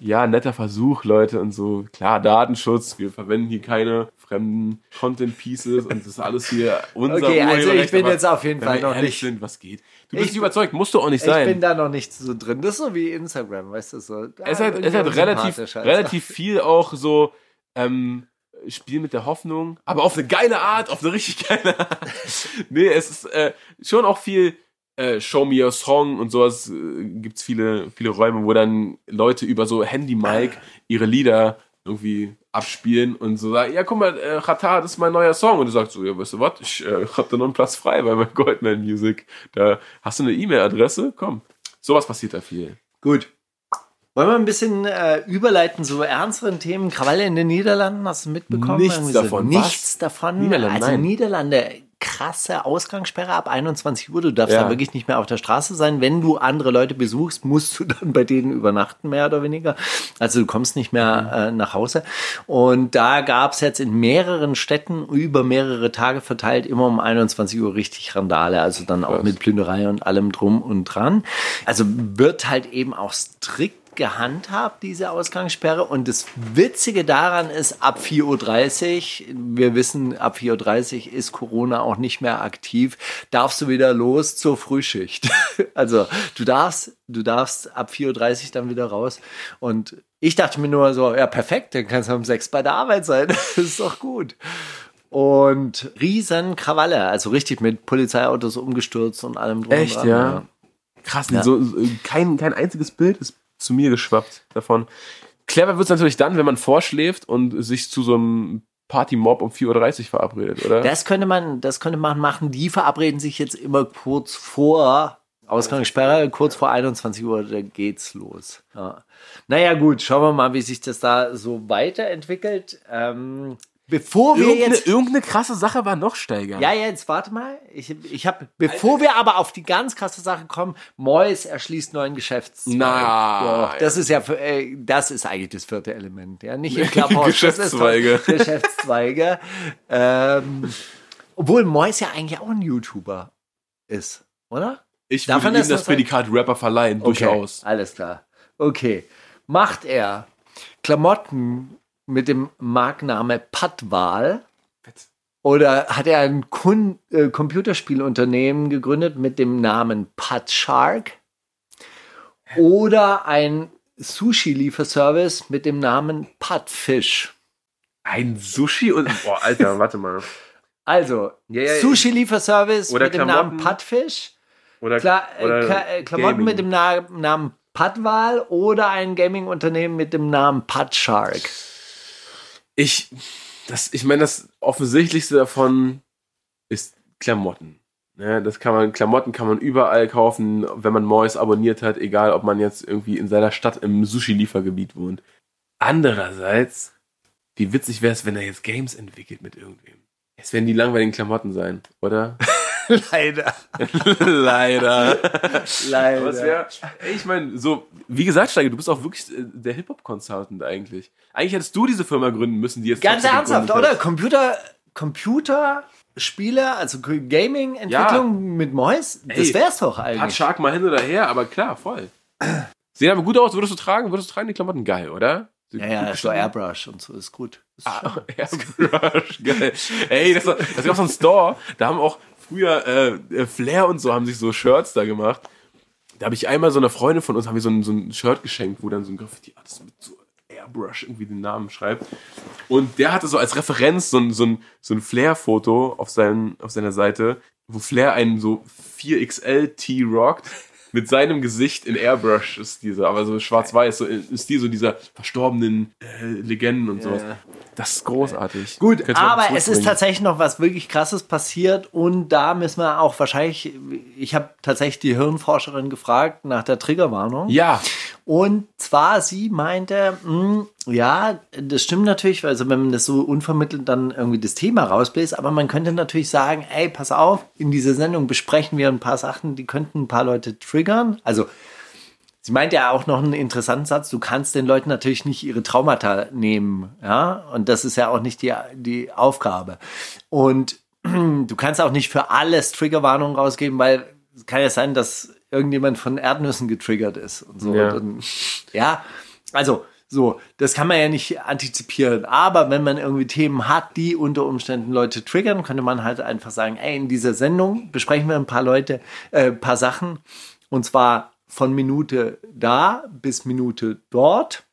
ja, netter Versuch, Leute, und so. Klar, Datenschutz, wir verwenden hier keine fremden Content Pieces und das ist alles hier unser Okay, also ich bin jetzt auf jeden Fall noch nicht- Sind, was geht? Du bist Ich- nicht überzeugt, musst du auch nicht Ich bin sein. da noch nicht so drin. Das ist so wie Instagram, weißt du so. Es hat, es hat relativ, relativ viel auch so, ähm, Spiel mit der Hoffnung, aber auf eine geile Art, auf eine richtig geile Art. nee, es ist äh, schon auch viel äh, Show Me Your Song und sowas. Äh, gibt's viele, viele Räume, wo dann Leute über so Handy-Mic ihre Lieder irgendwie abspielen und so sagen, ja, guck mal, äh, Chata, das ist mein neuer Song. Und du sagst so, ja, weißt du was, ich äh, hab da noch einen Platz frei bei meinem Goldman Music. Da hast du eine E-Mail-Adresse? Komm. Sowas passiert da viel. Gut. Wollen wir ein bisschen äh, überleiten zu ernsteren Themen? Krawalle in den Niederlanden, hast du mitbekommen? Nichts Irgendwie so, davon. Nichts davon. Niederlande, also nein. Niederlande, krasse Ausgangssperre ab 21 Uhr. Du darfst Ja. da wirklich nicht mehr auf der Straße sein. Wenn du andere Leute besuchst, musst du dann bei denen übernachten, mehr oder weniger. Also du kommst nicht mehr äh, nach Hause. Und da gab es jetzt in mehreren Städten über mehrere Tage verteilt immer um 21 Uhr richtig Randale. Also dann auch mit Plünderei und allem drum und dran. Also wird halt eben auch strikt gehandhabt, diese Ausgangssperre. Und das Witzige daran ist, ab 4.30 Uhr, wir wissen, ab 4.30 Uhr ist Corona auch nicht mehr aktiv, darfst du wieder los zur Frühschicht. Also du darfst, du darfst ab 4.30 Uhr dann wieder raus. Und ich dachte mir nur so, ja perfekt, dann kannst du um 6 bei der Arbeit sein. Das ist doch gut. Und riesen Krawalle, also richtig mit Polizeiautos umgestürzt und allem drum Echt, dran. ja? Krass, Ja. so, kein, kein einziges Bild ist zu mir geschwappt davon. Clever wird es natürlich dann, wenn man vorschläft und sich zu so einem Party-Mob um 4.30 Uhr verabredet, oder? Das könnte man, das könnte man machen. Die verabreden sich jetzt immer kurz vor Ausgangssperre, kurz vor 21 Uhr, da geht's los. Ja. Naja, gut, schauen wir mal, wie sich das da so weiterentwickelt. Ähm, bevor wir irgendeine, jetzt. irgendeine krasse Sache war noch steiger. Ja, jetzt warte mal. Ich, ich habe, bevor wir aber auf die ganz krasse Sache kommen, Mois erschließt neuen Geschäftszweig. Na, das ist ja, äh, das ist eigentlich das vierte Element, ja, nicht im Clubhouse. ist doch- Geschäftszweige. Geschäftszweige. ähm, obwohl Mois ja eigentlich auch ein YouTuber ist, oder? Ich Darf würde ihm das das? Prädikat Rapper verleihen, durchaus. Okay, alles klar. Okay. Macht er Klamotten mit dem Markenname Patwal? Oder hat er ein Kun äh, Computerspielunternehmen gegründet mit dem Namen Putshark? Oder ein Sushi-Lieferservice mit dem Namen Putfish? Ein Sushi und. Boah, Alter, warte mal. Also, Ja, ja, Sushi-Lieferservice mit dem Namen. Putfish? Oder, Klar, äh, oder Kla äh, Klamotten Gaming. mit dem Na Namen Padwal oder ein Gaming-Unternehmen mit dem Namen Pudshark? Ich, das, ich meine, das offensichtlichste davon ist Klamotten. Ne, das kann man, Klamotten kann man überall kaufen, wenn man Mois abonniert hat, egal ob man jetzt irgendwie in seiner Stadt im Sushi-Liefergebiet wohnt. Andererseits, wie witzig wäre es, wenn er jetzt Games entwickelt mit irgendwem. Es werden die langweiligen Klamotten sein, oder? Leider. Leider. Leider. Wär, ey, ich meine, so, wie gesagt, Steige, du bist auch wirklich äh, der Hip-Hop-Consultant eigentlich. Eigentlich hättest du diese Firma gründen müssen, die jetzt Ganz ernsthaft, oder? hat. Computer, Computerspiele, also Gaming-Entwicklung mit Mois, das Ey, wär's doch Hat eigentlich. Shark mal hin oder her, aber klar, voll. Sehen aber gut aus, würdest du tragen? Würdest du tragen die Klamotten geil, oder? Ja, ja, so Airbrush und so ist gut. Ist Ah. Airbrush, geil. Ey, das, das gab so einen Store, da haben auch früher äh, äh, Flair und so haben sich so Shirts da gemacht. Da habe ich einmal so einer Freundin von uns haben wir so ein, so ein Shirt geschenkt, wo dann so ein Graffiti-Artist mit so Airbrush irgendwie den Namen schreibt. Und der hatte so als Referenz so ein, so ein, so ein Flair-Foto auf, seinen, auf seiner Seite, wo Flair einen so 4XL-T rockt. Mit seinem Gesicht in Airbrush ist dieser, aber so schwarz-weiß, so ist die so dieser verstorbenen äh, Legenden und sowas. Das ist großartig. Gut, aber es ist tatsächlich noch was wirklich krasses passiert und da müssen wir auch wahrscheinlich, ich habe tatsächlich die Hirnforscherin gefragt nach der Triggerwarnung. Ja, Und zwar, sie meinte, mh, ja, das stimmt natürlich, also wenn man das so unvermittelt dann irgendwie das Thema rausbläst, aber man könnte natürlich sagen, ey, pass auf, in dieser Sendung besprechen wir ein paar Sachen, die könnten ein paar Leute triggern. Also Sie meint ja auch noch einen interessanten Satz, du kannst den Leuten natürlich nicht ihre Traumata nehmen, ja, und das ist ja auch nicht die, die Aufgabe. Und du kannst auch nicht für alles Triggerwarnungen rausgeben, weil es kann ja sein, dass irgendjemand von Erdnüssen getriggert ist und so. Ja. Dann, ja, Also, so, das kann man ja nicht antizipieren. Aber wenn man irgendwie Themen hat, die unter Umständen Leute triggern, könnte man halt einfach sagen, ey, in dieser Sendung besprechen wir ein paar Leute, äh, paar Sachen. Und zwar von Minute da bis Minute dort.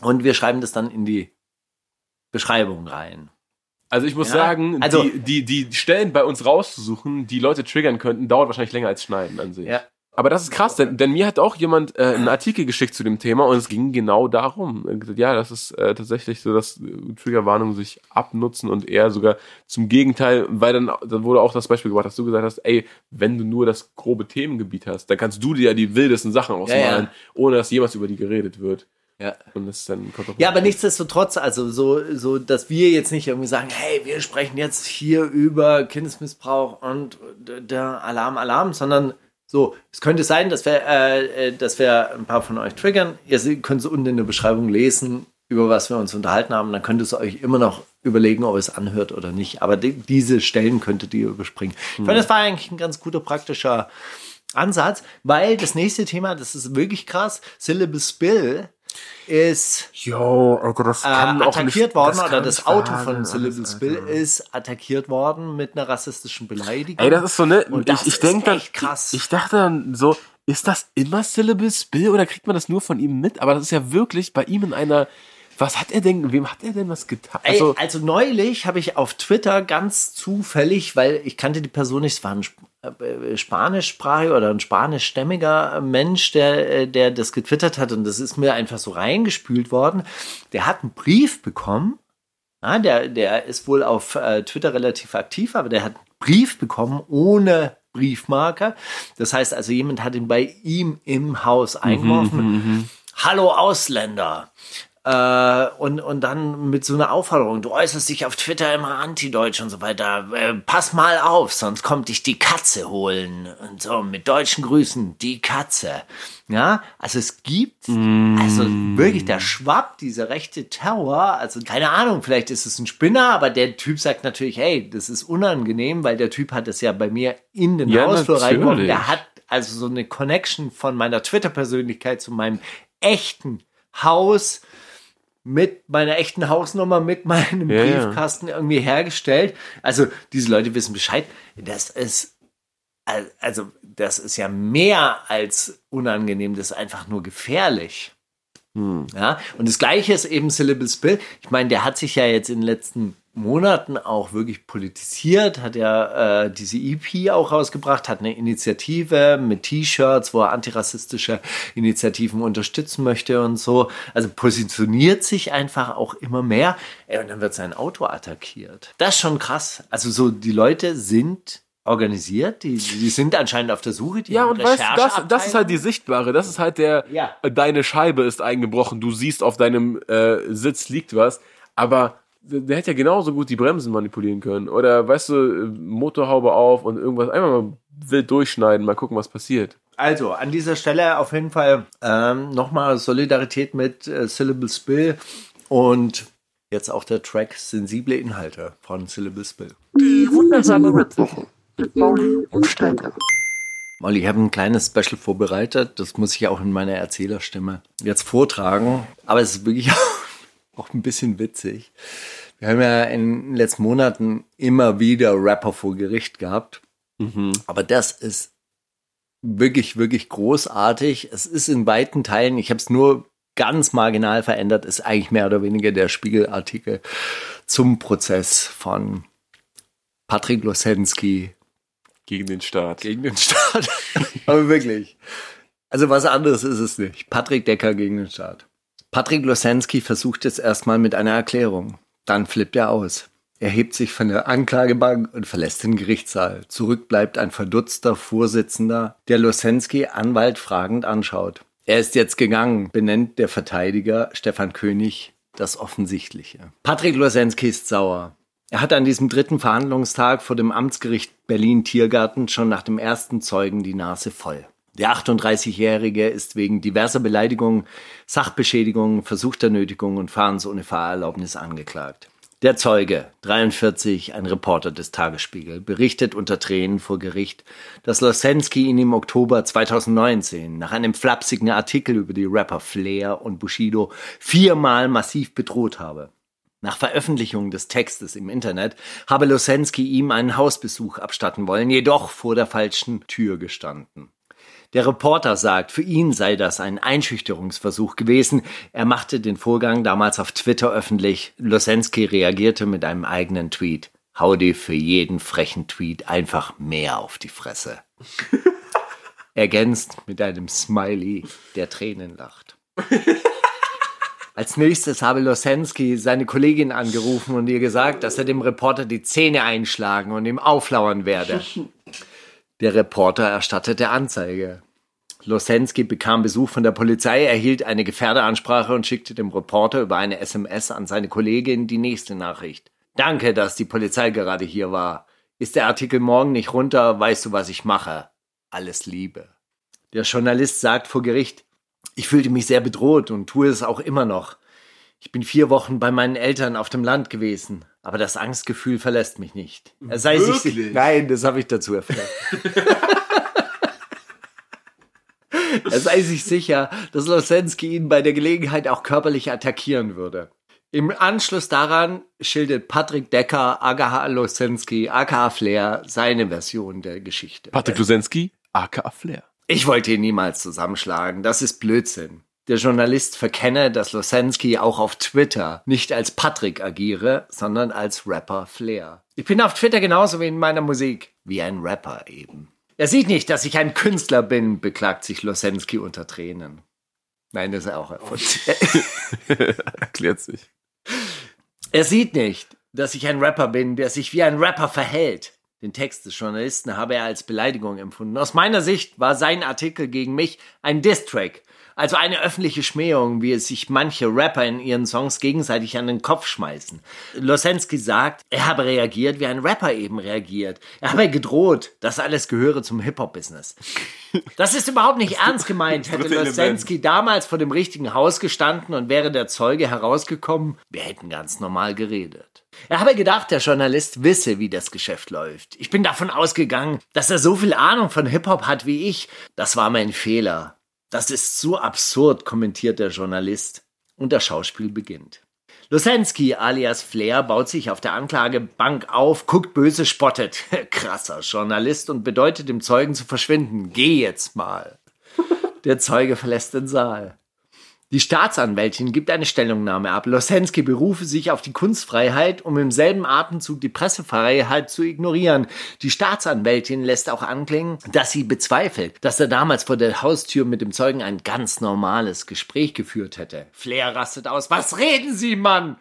Und wir schreiben das dann in die Beschreibung rein. Also ich muss Ja, sagen, also- die, die, die Stellen bei uns rauszusuchen, die Leute triggern könnten, dauert wahrscheinlich länger als Schneiden an sich. Ja. Aber das ist krass, denn, denn mir hat auch jemand äh, einen Artikel geschickt zu dem Thema und es ging genau darum. Ja, das ist äh, tatsächlich so, dass äh, Triggerwarnungen sich abnutzen und eher sogar zum Gegenteil, weil dann, dann wurde auch das Beispiel gebracht, dass du gesagt hast, ey, wenn du nur das grobe Themengebiet hast, dann kannst du dir ja die wildesten Sachen ausmalen, ja. ohne dass jemals über die geredet wird. Ja. Und das dann kontraproduktiv. Ja, aber nichtsdestotrotz, also so, so, dass wir jetzt nicht irgendwie sagen, hey, wir sprechen jetzt hier über Kindesmissbrauch und der Alarm, Alarm, sondern so, es könnte sein, dass wir, äh, äh, dass wir ein paar von euch triggern. Ihr könnt es unten in der Beschreibung lesen, über was wir uns unterhalten haben. Dann könnt ihr es euch immer noch überlegen, ob ihr es anhört oder nicht. Aber die, diese Stellen könntet ihr überspringen. Ich finde, das war eigentlich ein ganz guter praktischer Ansatz, weil das nächste Thema, das ist wirklich krass, Syllable Spill ist Jo, das äh, attackiert nicht, worden das oder das Auto von Syllable Spill Alter. ist attackiert worden mit einer rassistischen Beleidigung. Ey, das ist so, ne? Und ich ich denke dann, krass. ich dachte dann so, ist das immer Syllable Spill oder kriegt man das nur von ihm mit? Aber das ist ja wirklich bei ihm in einer, was hat er denn, wem hat er denn was getan? Ey, Also, also neulich habe ich auf Twitter ganz zufällig, weil ich kannte die Person nicht, es war ein spanischsprachiger oder ein spanischstämmiger Mensch, der, äh, der das getwittert hat und das ist mir einfach so reingespült worden. Der hat einen Brief bekommen. Ja, der, der ist wohl auf äh, Twitter relativ aktiv, aber der hat einen Brief bekommen ohne Briefmarke. Das heißt also, jemand hat ihn bei ihm im Haus eingeworfen. Hallo Ausländer. Äh, und, und dann mit so einer Aufforderung, du äußerst dich auf Twitter immer antideutsch und so weiter. Äh, pass mal auf, sonst kommt dich die Katze holen. Und so, mit deutschen Grüßen, die Katze. Ja, also es gibt, also wirklich, der schwappt, dieser rechte Terror, also keine Ahnung, vielleicht ist es ein Spinner, aber der Typ sagt natürlich, hey, das ist unangenehm, weil der Typ hat es ja bei mir in den Ja, Hausflur natürlich. Der hat also so eine Connection von meiner Twitter-Persönlichkeit zu meinem echten Haus mit meiner echten Hausnummer, mit meinem Ja, ja. Briefkasten irgendwie hergestellt. Also diese Leute wissen Bescheid. Das ist al- also das ist ja mehr als unangenehm, das ist einfach nur gefährlich. Ja, und das gleiche ist eben Syllable Spill. Ich meine, der hat sich ja jetzt in den letzten Monaten auch wirklich politisiert, hat ja äh, diese EP auch rausgebracht, hat eine Initiative mit T-Shirts, wo er antirassistische Initiativen unterstützen möchte und so. Also positioniert sich einfach auch immer mehr. Ey, und dann wird sein Auto attackiert. Das ist schon krass. Also so, die Leute sind organisiert, die, die sind anscheinend auf der Suche. Die ja, und weißt du, das, das ist halt die Sichtbare, das ist halt der, Ja. deine Scheibe ist eingebrochen, du siehst auf deinem äh, Sitz liegt was, aber der hätte ja genauso gut die Bremsen manipulieren können. Oder weißt du, Motorhaube auf und irgendwas einfach mal wild durchschneiden, mal gucken, was passiert. Also, an dieser Stelle auf jeden Fall ähm, nochmal Solidarität mit äh, Syllable Spill und jetzt auch der Track Sensible Inhalte von Syllable Spill. Die wundersame Rap-Woche mit Mauli und Steiger. Molly, ich habe ein kleines Special vorbereitet. Das muss ich auch in meiner Erzählerstimme jetzt vortragen. Aber es ist wirklich auch ein bisschen witzig. Wir haben ja in den letzten Monaten immer wieder Rapper vor Gericht gehabt. Aber das ist wirklich, wirklich großartig. Es ist in weiten Teilen, ich habe es nur ganz marginal verändert, ist eigentlich mehr oder weniger der Spiegelartikel zum Prozess von Patrick Losensky Gegen den Staat. gegen den Staat. Aber wirklich. Also was anderes ist es nicht. Patrick Decker gegen den Staat. Patrick Losensky versucht jetzt erstmal mit einer Erklärung. Dann flippt er aus. Er hebt sich von der Anklagebank und verlässt den Gerichtssaal. Zurück bleibt ein verdutzter Vorsitzender, der Losensky Anwalt fragend anschaut. Er ist jetzt gegangen, benennt der Verteidiger Stefan König das Offensichtliche. Patrick Losensky ist sauer. Er hat an diesem dritten Verhandlungstag vor dem Amtsgericht Berlin-Tiergarten schon nach dem ersten Zeugen die Nase voll. Der 38-Jährige ist wegen diverser Beleidigungen, Sachbeschädigungen, versuchter Nötigung und Fahrens ohne Fahrerlaubnis angeklagt. Der Zeuge, 43, ein Reporter des Tagesspiegel, berichtet unter Tränen vor Gericht, dass Losensky ihn im Oktober 2019 nach einem flapsigen Artikel über die Rapper Flair und Bushido viermal massiv bedroht habe. Nach Veröffentlichung des Textes im Internet habe Losensky ihm einen Hausbesuch abstatten wollen, jedoch vor der falschen Tür gestanden. Der Reporter sagt, für ihn sei das ein Einschüchterungsversuch gewesen. Er machte den Vorgang damals auf Twitter öffentlich. Losensky reagierte mit einem eigenen Tweet. Hau dir für jeden frechen Tweet einfach mehr auf die Fresse. Ergänzt mit einem Smiley, der Tränen lacht. Als nächstes habe Losensky seine Kollegin angerufen und ihr gesagt, dass er dem Reporter die Zähne einschlagen und ihm auflauern werde. Der Reporter erstattete Anzeige. Losensky bekam Besuch von der Polizei, erhielt eine Gefährderansprache und schickte dem Reporter über eine SMS an seine Kollegin die nächste Nachricht. Danke, dass die Polizei gerade hier war. Ist der Artikel morgen nicht runter, weißt du, was ich mache. Alles Liebe. Der Journalist sagt vor Gericht, ich fühlte mich sehr bedroht und tue es auch immer noch. Ich bin vier Wochen bei meinen Eltern auf dem Land gewesen, aber das Angstgefühl verlässt mich nicht. Er sei sich Wirklich? Nein, das habe ich dazu erfahren. er sei sich sicher, dass Losensky ihn bei der Gelegenheit auch körperlich attackieren würde. Im Anschluss daran schildert Patrick Decker, aka Losensky, aka Flair, seine Version der Geschichte. Patrick Lusensky, aka Flair. Ich wollte ihn niemals zusammenschlagen. Das ist Blödsinn. Der Journalist verkenne, dass Losensky auch auf Twitter nicht als Patrick agiere, sondern als Rapper Flair. Ich bin auf Twitter genauso wie in meiner Musik. Wie ein Rapper eben. Er sieht nicht, dass ich ein Künstler bin, beklagt sich Losensky unter Tränen. Nein, das ist er auch erfunden. Erklärt sich. Er sieht nicht, dass ich ein Rapper bin, der sich wie ein Rapper verhält. Den Text des Journalisten habe er als Beleidigung empfunden. Aus meiner Sicht war sein Artikel gegen mich ein Diss-Track. Also eine öffentliche Schmähung, wie es sich manche Rapper in ihren Songs gegenseitig an den Kopf schmeißen. Losensky sagt, er habe reagiert, wie ein Rapper eben reagiert. Er habe gedroht, das alles gehöre zum Hip-Hop-Business. Das ist überhaupt nicht ernst gemeint. Hätte. Losensky damals vor dem richtigen Haus gestanden und wäre der Zeuge herausgekommen, wir hätten ganz normal geredet. Er habe gedacht, der Journalist wisse, wie das Geschäft läuft. Ich bin davon ausgegangen, dass er so viel Ahnung von Hip-Hop hat wie ich. Das war mein Fehler. Das ist so absurd, kommentiert der Journalist. Und das Schauspiel beginnt. Losensky alias Flair baut sich auf der Anklagebank auf, guckt böse, spottet. Krasser Journalist und bedeutet dem Zeugen zu verschwinden. Geh jetzt mal. Der Zeuge verlässt den Saal. Die Staatsanwältin gibt eine Stellungnahme ab. Losensky berufe sich auf die Kunstfreiheit, um im selben Atemzug die Pressefreiheit zu ignorieren. Die Staatsanwältin lässt auch anklingen, dass sie bezweifelt, dass er damals vor der Haustür mit dem Zeugen ein ganz normales Gespräch geführt hätte. Flair rastet aus. Was reden Sie, Mann?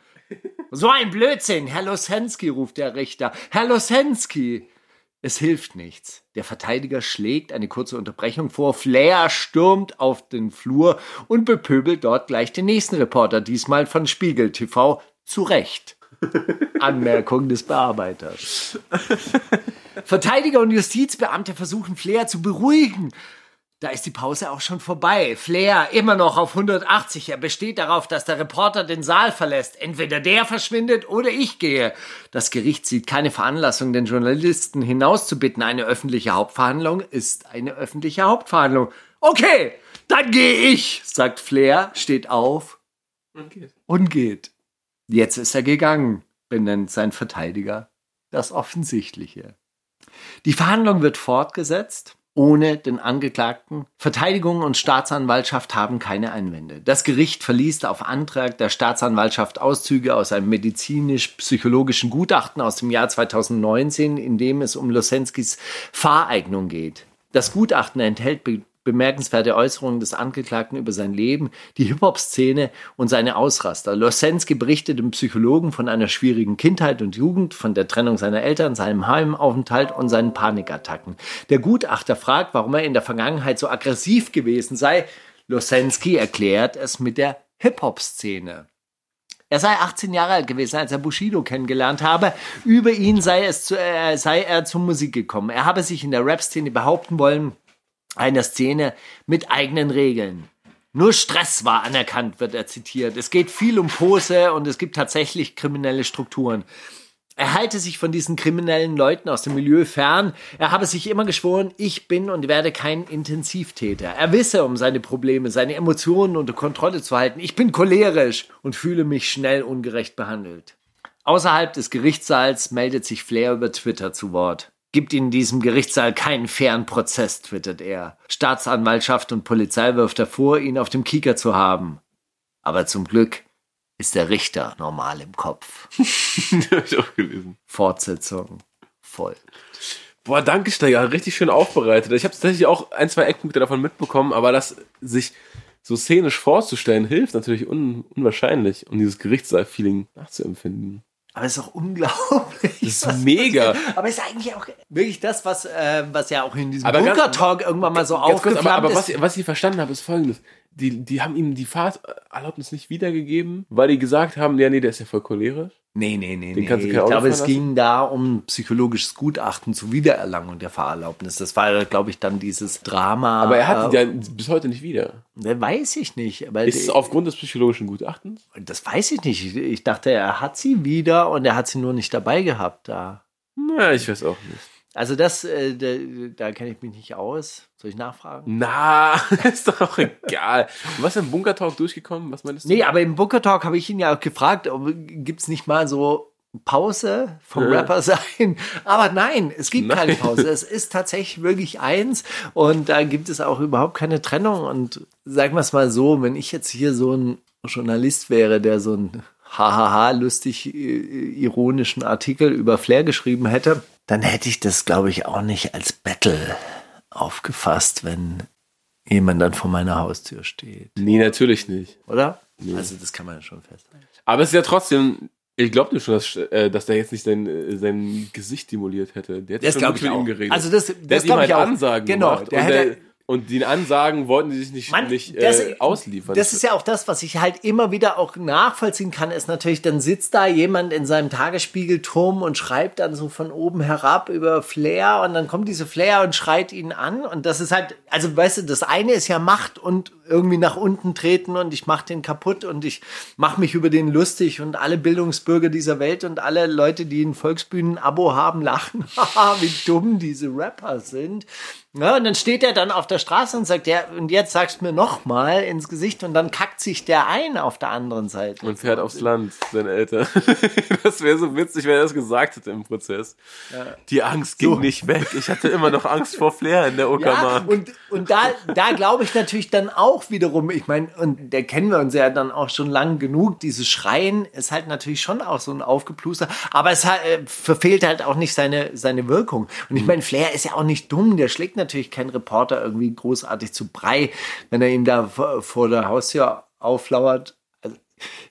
So ein Blödsinn. Herr Losensky, ruft der Richter. Herr Losensky. Es hilft nichts. Der Verteidiger schlägt eine kurze Unterbrechung vor. Flair stürmt auf den Flur und bepöbelt dort gleich den nächsten Reporter, diesmal von Spiegel TV. Zu Recht. Anmerkung des Bearbeiters. Verteidiger und Justizbeamte versuchen Flair zu beruhigen. Da ist die Pause auch schon vorbei. Flair immer noch auf 180. Er besteht darauf, dass der Reporter den Saal verlässt. Entweder der verschwindet oder ich gehe. Das Gericht sieht keine Veranlassung, den Journalisten hinauszubitten. Eine öffentliche Hauptverhandlung ist eine öffentliche Hauptverhandlung. Okay, dann gehe ich, sagt Flair, steht auf und geht. Jetzt ist er gegangen, benennt sein Verteidiger das Offensichtliche. Die Verhandlung wird fortgesetzt ohne den Angeklagten. Verteidigung und Staatsanwaltschaft haben keine Einwände. Das Gericht verliest auf Antrag der Staatsanwaltschaft Auszüge aus einem medizinisch-psychologischen Gutachten aus dem Jahr 2019, in dem es um Losenskis Fahreignung geht. Das Gutachten enthält bemerkenswerte Äußerungen des Angeklagten über sein Leben, die Hip-Hop-Szene und seine Ausraster. Losensky berichtet dem Psychologen von einer schwierigen Kindheit und Jugend, von der Trennung seiner Eltern, seinem Heimaufenthalt und seinen Panikattacken. Der Gutachter fragt, warum er in der Vergangenheit so aggressiv gewesen sei. Losensky erklärt es mit der Hip-Hop-Szene. Er sei 18 Jahre alt gewesen, als er Bushido kennengelernt habe. Über ihn sei, es zu, äh, sei er zur Musik gekommen. Er habe sich in der Rap-Szene behaupten wollen, einer Szene mit eigenen Regeln. Nur Stress war anerkannt, wird er zitiert. Es geht viel um Pose und es gibt tatsächlich kriminelle Strukturen. Er halte sich von diesen kriminellen Leuten aus dem Milieu fern. Er habe sich immer geschworen, ich bin und werde kein Intensivtäter. Er wisse um seine Probleme, seine Emotionen unter Kontrolle zu halten. Ich bin cholerisch und fühle mich schnell ungerecht behandelt. Außerhalb des Gerichtssaals meldet sich Flair über Twitter zu Wort. Gibt in diesem Gerichtssaal keinen fairen Prozess, twittert er. Staatsanwaltschaft und Polizei wirft hervor, ihn auf dem Kieker zu haben. Aber zum Glück ist der Richter normal im Kopf. Hab ich auch gelesen. Fortsetzung voll. Boah, danke, Steiger. Richtig schön aufbereitet. Ich habe tatsächlich auch ein, zwei Eckpunkte davon mitbekommen, aber das sich so szenisch vorzustellen, hilft natürlich un unwahrscheinlich, um dieses Gerichtssaal-Feeling nachzuempfinden. Aber es ist auch unglaublich. Das ist mega. passiert. Aber es ist eigentlich auch wirklich das, was, äh, was ja auch in diesem Bunker-Talk irgendwann mal so Ganz kurz, aufgeflammt aber, aber ist. was, was ich verstanden habe, ist folgendes. Die, die haben ihm die Fahrterlaubnis nicht wiedergegeben, weil die gesagt haben, ja, nee, der ist ja voll cholerisch. Nee, nee, nee. Den nee. kannst du Ich kein Auto glaube, es lassen? ging da um psychologisches Gutachten zur Wiedererlangung der Fahrerlaubnis. Das war, glaube ich, dann dieses Drama. Aber er hat die äh, ja bis heute nicht wieder. Das weiß ich nicht. Aber Ist es aufgrund des psychologischen Gutachtens? das weiß ich nicht. Ich, ich dachte, er hat sie wieder und er hat sie nur nicht dabei gehabt da. Na, ich weiß auch nicht. Also das, äh, da, da kenne ich mich nicht aus. Soll ich nachfragen? Na, ist doch auch egal. Und was ist im Bunker-Talk durchgekommen? Was meinst du? Nee, aber im Booker Talk habe ich ihn ja auch gefragt, ob, gibt's nicht mal so Pause vom Ja. Rapper sein? Aber nein, es gibt keine Nein. Pause. Es ist tatsächlich wirklich eins und da gibt es auch überhaupt keine Trennung. Und sagen wir es mal so, wenn ich jetzt hier so ein Journalist wäre, der so ein hahaha lustig äh, ironischen Artikel über Flair geschrieben hätte, dann hätte ich das, glaube ich, auch nicht als Battle aufgefasst, wenn jemand dann vor meiner Haustür steht, Nee, natürlich nicht. oder? Also das kann man ja schon festhalten. Aber es ist ja trotzdem, ich glaube dir schon, dass, äh, dass der jetzt nicht sein, äh, sein Gesicht simuliert hätte. Der hat Das schon mit ihm geredet. Also das, das glaube halt ich auch. Ansagen genau, gemacht. der hätte, der, und den Ansagen wollten die sich nicht, Mann, nicht das- äh, ausliefern. Das ist ja auch das, was ich halt immer wieder auch nachvollziehen kann, ist natürlich, dann sitzt da jemand in seinem Tagesspiegelturm und schreibt dann so von oben herab über Flair und dann kommt diese Flair und schreit ihn an und das ist halt, also weißt du, das eine ist ja Macht und irgendwie nach unten treten und ich mach den kaputt und ich mach mich über den lustig und alle Bildungsbürger dieser Welt und alle Leute, die ein Volksbühnen-Abo haben, lachen, haha, wie dumm diese Rapper sind. Ja, und dann steht er dann auf der Straße und sagt, ja, und jetzt sagst du mir noch mal ins Gesicht und dann kackt sich der ein auf der anderen Seite. und fährt aufs Land, seine Eltern. das wäre so witzig, wenn er das gesagt hätte im Prozess. Die Angst ging nicht weg. Ich hatte immer noch Angst vor Flair in der Ja, Uckermark. und, und da, da glaube ich natürlich dann auch wiederum, ich meine, und der kennen wir uns ja dann auch schon lang genug, dieses Schreien ist halt natürlich schon auch so ein Aufgepluster, aber es hat, äh, verfehlt halt auch nicht seine, seine Wirkung. Und ich meine, Flair ist ja auch nicht dumm, der schlägt natürlich keinen Reporter irgendwie großartig zu Brei, wenn er ihm da vor, vor der Haustür auflauert. Also,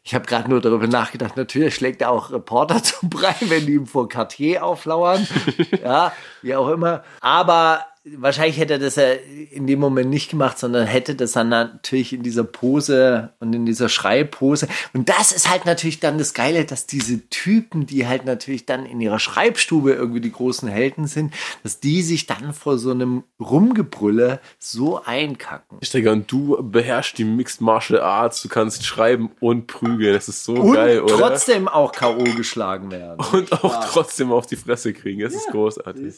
ich habe gerade nur darüber nachgedacht, natürlich schlägt er auch Reporter zu Brei, wenn die ihm vor Cartier auflauern. ja, wie auch immer. Aber wahrscheinlich hätte er das ja in dem Moment nicht gemacht, sondern hätte das dann natürlich in dieser Pose und in dieser Schreibpose. Und das ist halt natürlich dann das Geile, dass diese Typen, die halt natürlich dann in ihrer Schreibstube irgendwie die großen Helden sind, dass die sich dann vor so einem Rumgebrülle so einkacken. Digga, und du beherrschst die Mixed Martial Arts, du kannst schreiben und prügeln. Das ist so Und geil, oder? trotzdem auch K.O. geschlagen werden. und auch trotzdem auf die Fresse kriegen. Das ist großartig.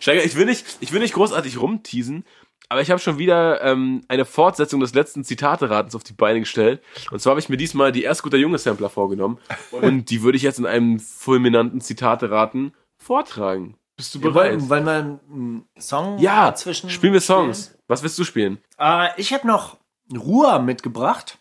Steiger, ich will nicht, ich will nicht großartig rumteasen, aber ich habe schon wieder ähm, eine Fortsetzung des letzten Zitateratens auf die Beine gestellt. Und zwar habe ich mir diesmal die erst guter Junge Sampler vorgenommen. Und die würde ich jetzt in einem fulminanten Zitateraten vortragen. Bist du Wir bereit? wollen, wollen wir einen Song ja, dazwischen spielen wir Songs. Was willst du spielen? Äh, ich habe noch Ruhr mitgebracht.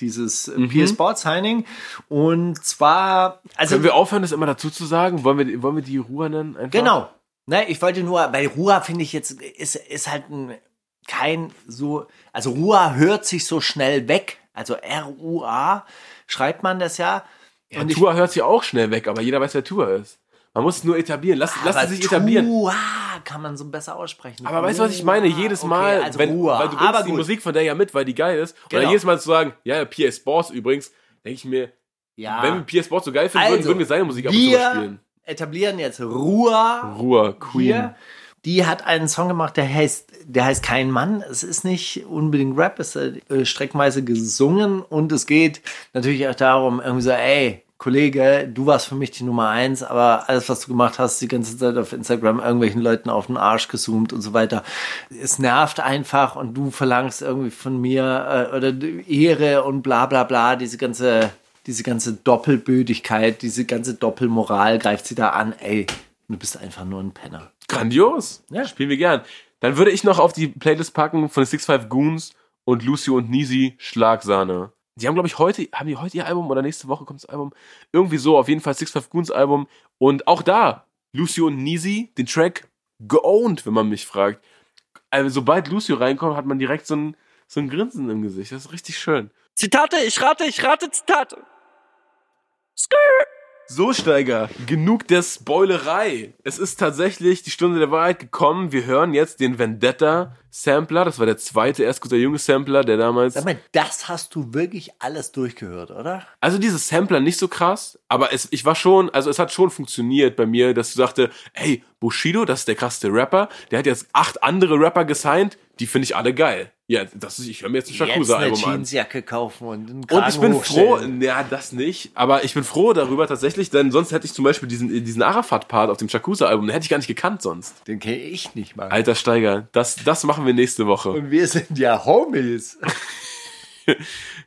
Dieses äh, PS Board Signing. Und zwar, also Können wir aufhören, das immer dazu zu sagen? Wollen wir, wollen wir die Ruhe nennen? Einfach? Genau. Ne, ich wollte nur, bei Ruhr finde ich jetzt, ist, ist halt ein, kein so, also Ruhr hört sich so schnell weg. Also R-U-A schreibt man das ja. Ja, Und ich- Tour hört sich auch schnell weg, aber jeder weiß, wer Tour ist. Man muss es nur etablieren. Lass, lass es sich etablieren. Tua kann man so besser aussprechen. Aber weißt du, was ich meine? Jedes Okay, Mal, also wenn, weil du bringst die. Musik von der ja mit, weil die geil ist. Genau. dann jedes Mal zu sagen, ja, PS Sports übrigens, denke ich mir, ja. wenn wir PS Sports so geil finden würden, Also, würden wir seine Musik ab und zu spielen. Etablieren jetzt Ruhr Ruhe, Queen. hier. Die hat einen Song gemacht, der heißt, der heißt Kein Mann. Es ist nicht unbedingt Rap, es ist äh, streckenweise gesungen und es geht natürlich auch darum, irgendwie so, ey, Kollege, du warst für mich die Nummer eins, aber alles, was du gemacht hast, die ganze Zeit auf Instagram irgendwelchen Leuten auf den Arsch gezoomt und so weiter, es nervt einfach und du verlangst irgendwie von mir äh, oder Ehre und bla bla bla, diese ganze, diese ganze Doppelbödigkeit, diese ganze Doppelmoral greift sie da an, ey, du bist einfach nur ein Penner. Grandios. Ja. Spielen wir gern. Dann würde ich noch auf die Playlist packen von den Six Five Goons und Lucio und Nisi Schlagsahne. Die haben, glaube ich, heute, haben die heute ihr Album oder nächste Woche kommt das Album? Irgendwie so, auf jeden Fall Six Five Goons Album. Und auch da, Lucio und Nisi, den Track geowned, wenn man mich fragt. Also, sobald Lucio reinkommt, hat man direkt so ein, so ein Grinsen im Gesicht. Das ist richtig schön. Zitate, ich rate, ich rate Zitate. So, Steiger, genug der Spoilerei. Es ist tatsächlich die Stunde der Wahrheit gekommen. Wir hören jetzt den Vendetta-Sampler. Das war der zweite erst guter junge Sampler, der damals. Sag mal, das hast du wirklich alles durchgehört, oder? Also dieses Sampler nicht so krass, aber es, ich war schon, also es hat schon funktioniert bei mir, dass du sagte, hey, Bushido, das ist der krasseste Rapper, der hat jetzt acht andere Rapper gesigned, die finde ich alle geil. Ja, das ist, ich höre mir jetzt ein eine Shakusa-Album an. Jeansjacke kaufen und einen Und Kragen ich bin froh, ja, das nicht, aber ich bin froh darüber tatsächlich, denn sonst hätte ich zum Beispiel diesen, diesen Arafat-Part auf dem Shakusa-Album, den hätte ich gar nicht gekannt sonst. Den kenne ich nicht mal. Alter Steiger, das, das machen wir nächste Woche. Und wir sind ja Homies.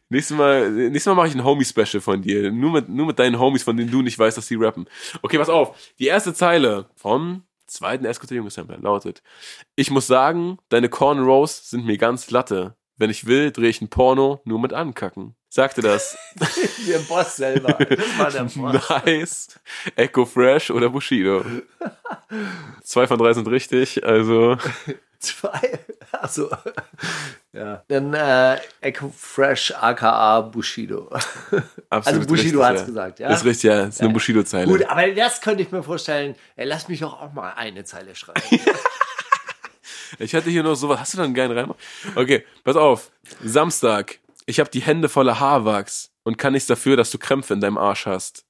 Nächstes Mal, nächstes Mal mache ich ein Homie-Special von dir. Nur mit, nur mit deinen Homies, von denen du nicht weißt, dass sie rappen. Okay, pass auf. Die erste Zeile vom zweiten Sampler lautet: Ich muss sagen, deine Cornrows sind mir ganz latte. Wenn ich will, drehe ich ein Porno nur mit ankacken. Sagte das. Der Boss selber. Das war der Boss. nice. Echo Fresh oder Bushido? Zwei von drei sind richtig, also. Zwei. Also, ja. Dann äh, Echo Fresh aka Bushido. Absolut Also Bushido richtig, hat's ja. gesagt, ja? Ist richtig, ja. Ist eine Bushido-Zeile. Gut, aber das könnte ich mir vorstellen. Ey, lass mich doch auch mal eine Zeile schreiben. Ich hatte hier noch sowas. Hast du da einen geilen Reim? Okay, pass auf. Samstag. Ich habe die Hände voller Haarwachs und kann nichts dafür, dass du Krämpfe in deinem Arsch hast.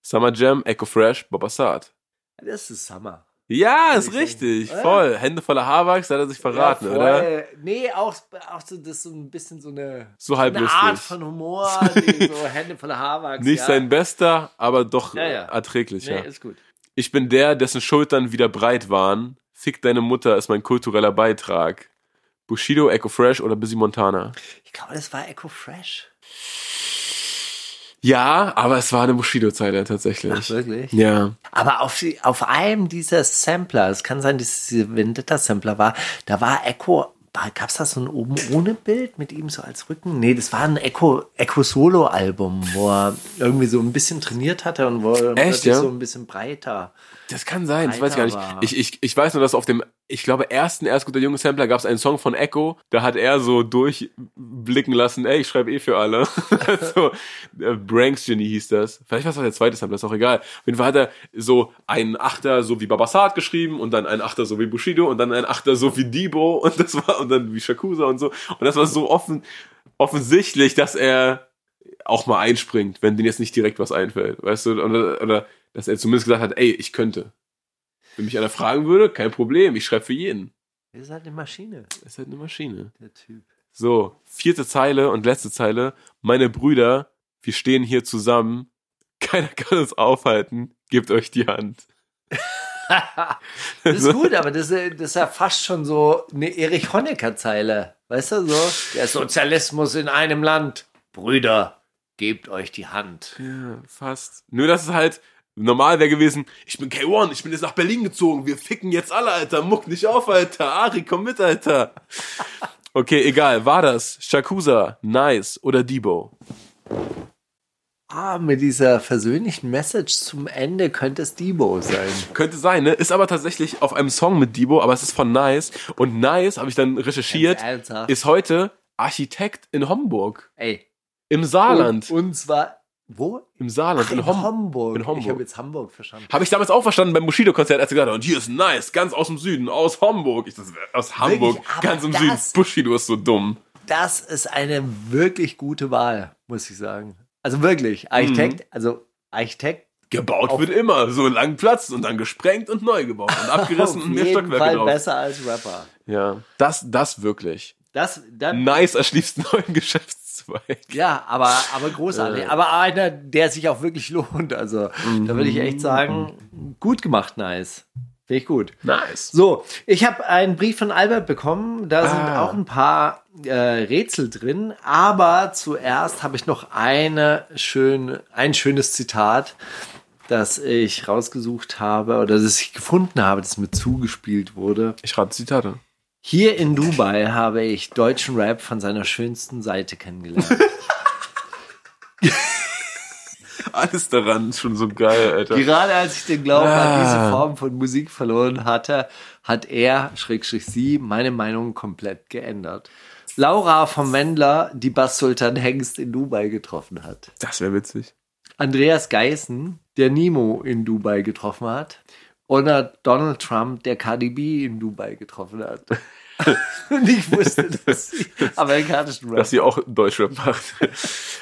Summer Jam, Echo Fresh, Bob Assad. Das ist Summer. Ja, ist richtig. Ja. Voll. Hände voller Haarwachs, da hat er sich verraten, Ja, oder? Nee, auch, auch so, das ist so ein bisschen so eine, So halb eine. Art von Humor, so Hände voller Haarwachs. Nicht ja. sein bester, aber doch Ja, ja. erträglich, Nee, ja. ist gut. Ich bin der, dessen Schultern wieder breit waren. Fick deine Mutter ist mein kultureller Beitrag. Bushido, Echo Fresh oder Busy Montana? Ich glaube, das war Echo Fresh. Ja, aber es war eine Bushido-Zeile tatsächlich. Ach, wirklich? Ja. Aber auf, auf einem dieser Sampler, es kann sein, dass es dieser Vendetta-Sampler war, da war Echo, gab es da so ein oben ohne Bild mit ihm so als Rücken? Nee, das war ein Echo, Echo Solo-Album, wo er irgendwie so ein bisschen trainiert hatte und wo er plötzlich ja? so ein bisschen breiter. Das kann sein, das weiß ich gar nicht. Ich, ich, ich weiß nur, dass auf dem, ich glaube, ersten Erst guter junge Sampler gab es einen Song von Echo, da hat er so durchblicken lassen, ey, ich schreibe eh für alle. so, äh, Branks Genie hieß das. Vielleicht war es auch der zweite Sampler, ist auch egal. Auf jeden Fall hat er so einen Achter so wie Babasat geschrieben und dann einen Achter so wie Bushido und dann einen Achter so wie Debo und das war, und dann wie Shakusa und so. Und das war so offen, offensichtlich, dass er auch mal einspringt, wenn denen jetzt nicht direkt was einfällt, weißt du, oder, oder dass er zumindest gesagt hat, ey, ich könnte. Wenn mich einer fragen würde, kein Problem, ich schreibe für jeden. Das ist halt eine Maschine, Das ist halt eine Maschine. der Typ. So, vierte Zeile und letzte Zeile. Meine Brüder, wir stehen hier zusammen. Keiner kann uns aufhalten. Gebt euch die Hand. Das ist gut, aber das, ist- das ist ja fast schon so eine Erich Honecker-Zeile. Weißt du, so? Der Sozialismus in einem Land. Brüder, gebt euch die Hand. Ja, fast. Nur, dass es halt normal wäre gewesen, ich bin K1, ich bin jetzt nach Berlin gezogen, wir ficken jetzt alle, Alter, muck nicht auf, Alter, Ari, komm mit, Alter. Okay, egal, war das Shakusa, Nice oder Debo? Ah, mit dieser versöhnlichen Message zum Ende könnte es Debo sein. Könnte sein, ne? Ist aber tatsächlich auf einem Song mit Debo, aber es ist von Nice. Und Nice, habe ich dann recherchiert, ist heute Architekt in Homburg. Ey. Im Saarland. Und, und zwar, wo? Im Saarland, Ach, in, in, Hom Hamburg. in Homburg. Ich habe jetzt Hamburg verstanden. Habe ich damals auch verstanden beim Bushido-Konzert, als er gesagt hat, und hier ist Nice, ganz aus dem Süden, aus Hamburg. Ich dachte, aus Hamburg, Wirklich? Ganz im das- Süden. Bushido ist so dumm. Das ist eine wirklich gute Wahl, muss ich sagen. Also wirklich, Architekt, Mhm. also Architekt Gebaut wird immer, so lang Platz und dann gesprengt und neu gebaut und abgerissen und mehr jeden Stockwerke Fall drauf. besser als Rapper. Ja, das, das wirklich. Das, dann, Nice, erschließt neuen Geschäftszweig. Ja, aber, aber großartig. Aber einer, der sich auch wirklich lohnt. Also, da würde ich echt sagen, gut gemacht, nice. Finde ich gut. Nice. So, ich habe einen Brief von Albert bekommen. Da sind Ah. auch ein paar äh, Rätsel drin. Aber zuerst habe ich noch eine schön, ein schönes Zitat, das ich rausgesucht habe oder das ich gefunden habe, das mir zugespielt wurde. Ich rate Zitate. Hier in Dubai habe ich deutschen Rap von seiner schönsten Seite kennengelernt. Alles daran ist schon so geil, Alter. Gerade als ich den Glauben an diese Ah. Form von Musik verloren hatte, hat er, Schrägstrich sie, meine Meinung komplett geändert. Laura vom Wendler, die Bass-Sultan Hengst in Dubai getroffen hat. Das wäre witzig. Andreas Geißen, der Nemo in Dubai getroffen hat. Oder Donald Trump, der Cardi B in Dubai getroffen hat. Und ich wusste, dass sie amerikanischen Rap Dass sie auch Deutschrap macht.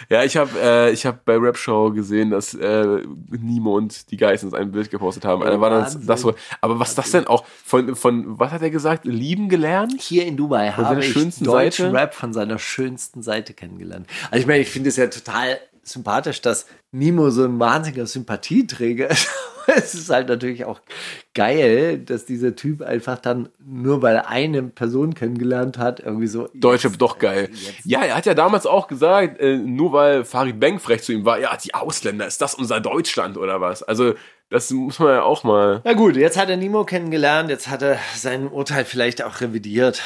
ja, ich habe äh, ich hab bei Rap Show gesehen, dass äh, Nimo und die Geissens ein Bild gepostet haben. Ey, Äh, war das, das so, aber was das denn auch? Von, von, was hat er gesagt? Lieben gelernt? hier in Dubai Von habe ich schönsten deutschen Seite? Rap von seiner schönsten Seite kennengelernt. Also ich meine, ich finde es ja total sympathisch, dass Nimo so ein wahnsinniger Sympathieträger ist. es ist halt natürlich auch geil, dass dieser Typ einfach dann nur weil er eine Person kennengelernt hat, irgendwie so Deutsche doch geil. jetzt- Ja, er hat ja damals auch gesagt, äh, nur weil Farid Bang frech zu ihm war, ja, die Ausländer, ist das unser Deutschland oder was? Also, das muss man ja auch mal. Na gut, jetzt hat er Nimo kennengelernt, jetzt hat er sein Urteil vielleicht auch revidiert.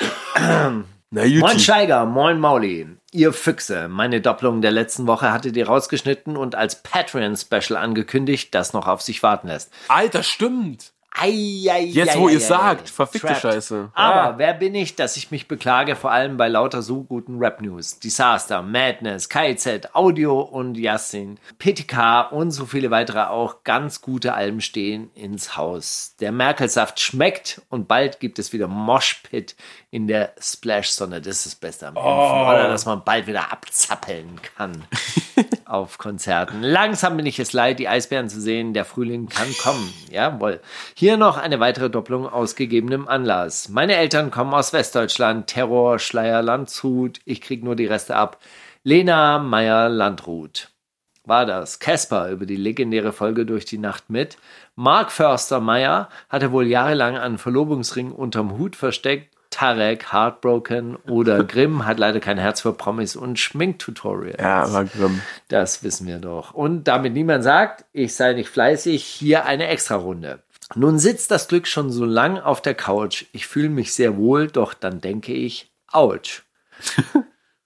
Na, Moin. Steiger, moin Mauli. Ihr Füchse, meine Doppelung der letzten Woche hattet ihr rausgeschnitten und als Patreon-Special angekündigt, das noch auf sich warten lässt. Alter, stimmt. Ei, ei, Jetzt, ei, wo ihr ei, sagt, ei. verfickte Trapped. Scheiße. Aber Ah. wer bin ich, dass ich mich beklage, vor allem bei lauter so guten Rap-News? Disaster, Madness, KIZ, Audio und Yassin, PTK und so viele weitere auch ganz gute Alben stehen ins Haus. Der Merkelsaft schmeckt und bald gibt es wieder Moshpit in der Splash-Sonne. Das ist das Beste am Impfen. Oh. Oder dass man bald wieder abzappeln kann auf Konzerten. Langsam bin ich es leid, die Eisbären zu sehen. Der Frühling kann kommen. Jawohl. Hier noch eine weitere Doppelung aus gegebenem Anlass. Meine Eltern kommen aus Westdeutschland. Terror, Schleier, Landshut. Ich krieg nur die Reste ab. Lena Meyer Landrut. War das. Casper über die legendäre Folge durch die Nacht mit. Mark Förster Meyer hatte wohl jahrelang einen Verlobungsring unterm Hut versteckt. Tarek, Heartbroken oder Grimm hat leider kein Herz für Promis und Schminktutorials. Ja, war grimm. Das wissen wir doch. Und damit niemand sagt, ich sei nicht fleißig, hier eine Extrarunde. Nun sitzt das Glück schon so lang auf der Couch. Ich fühle mich sehr wohl, doch dann denke ich, ouch.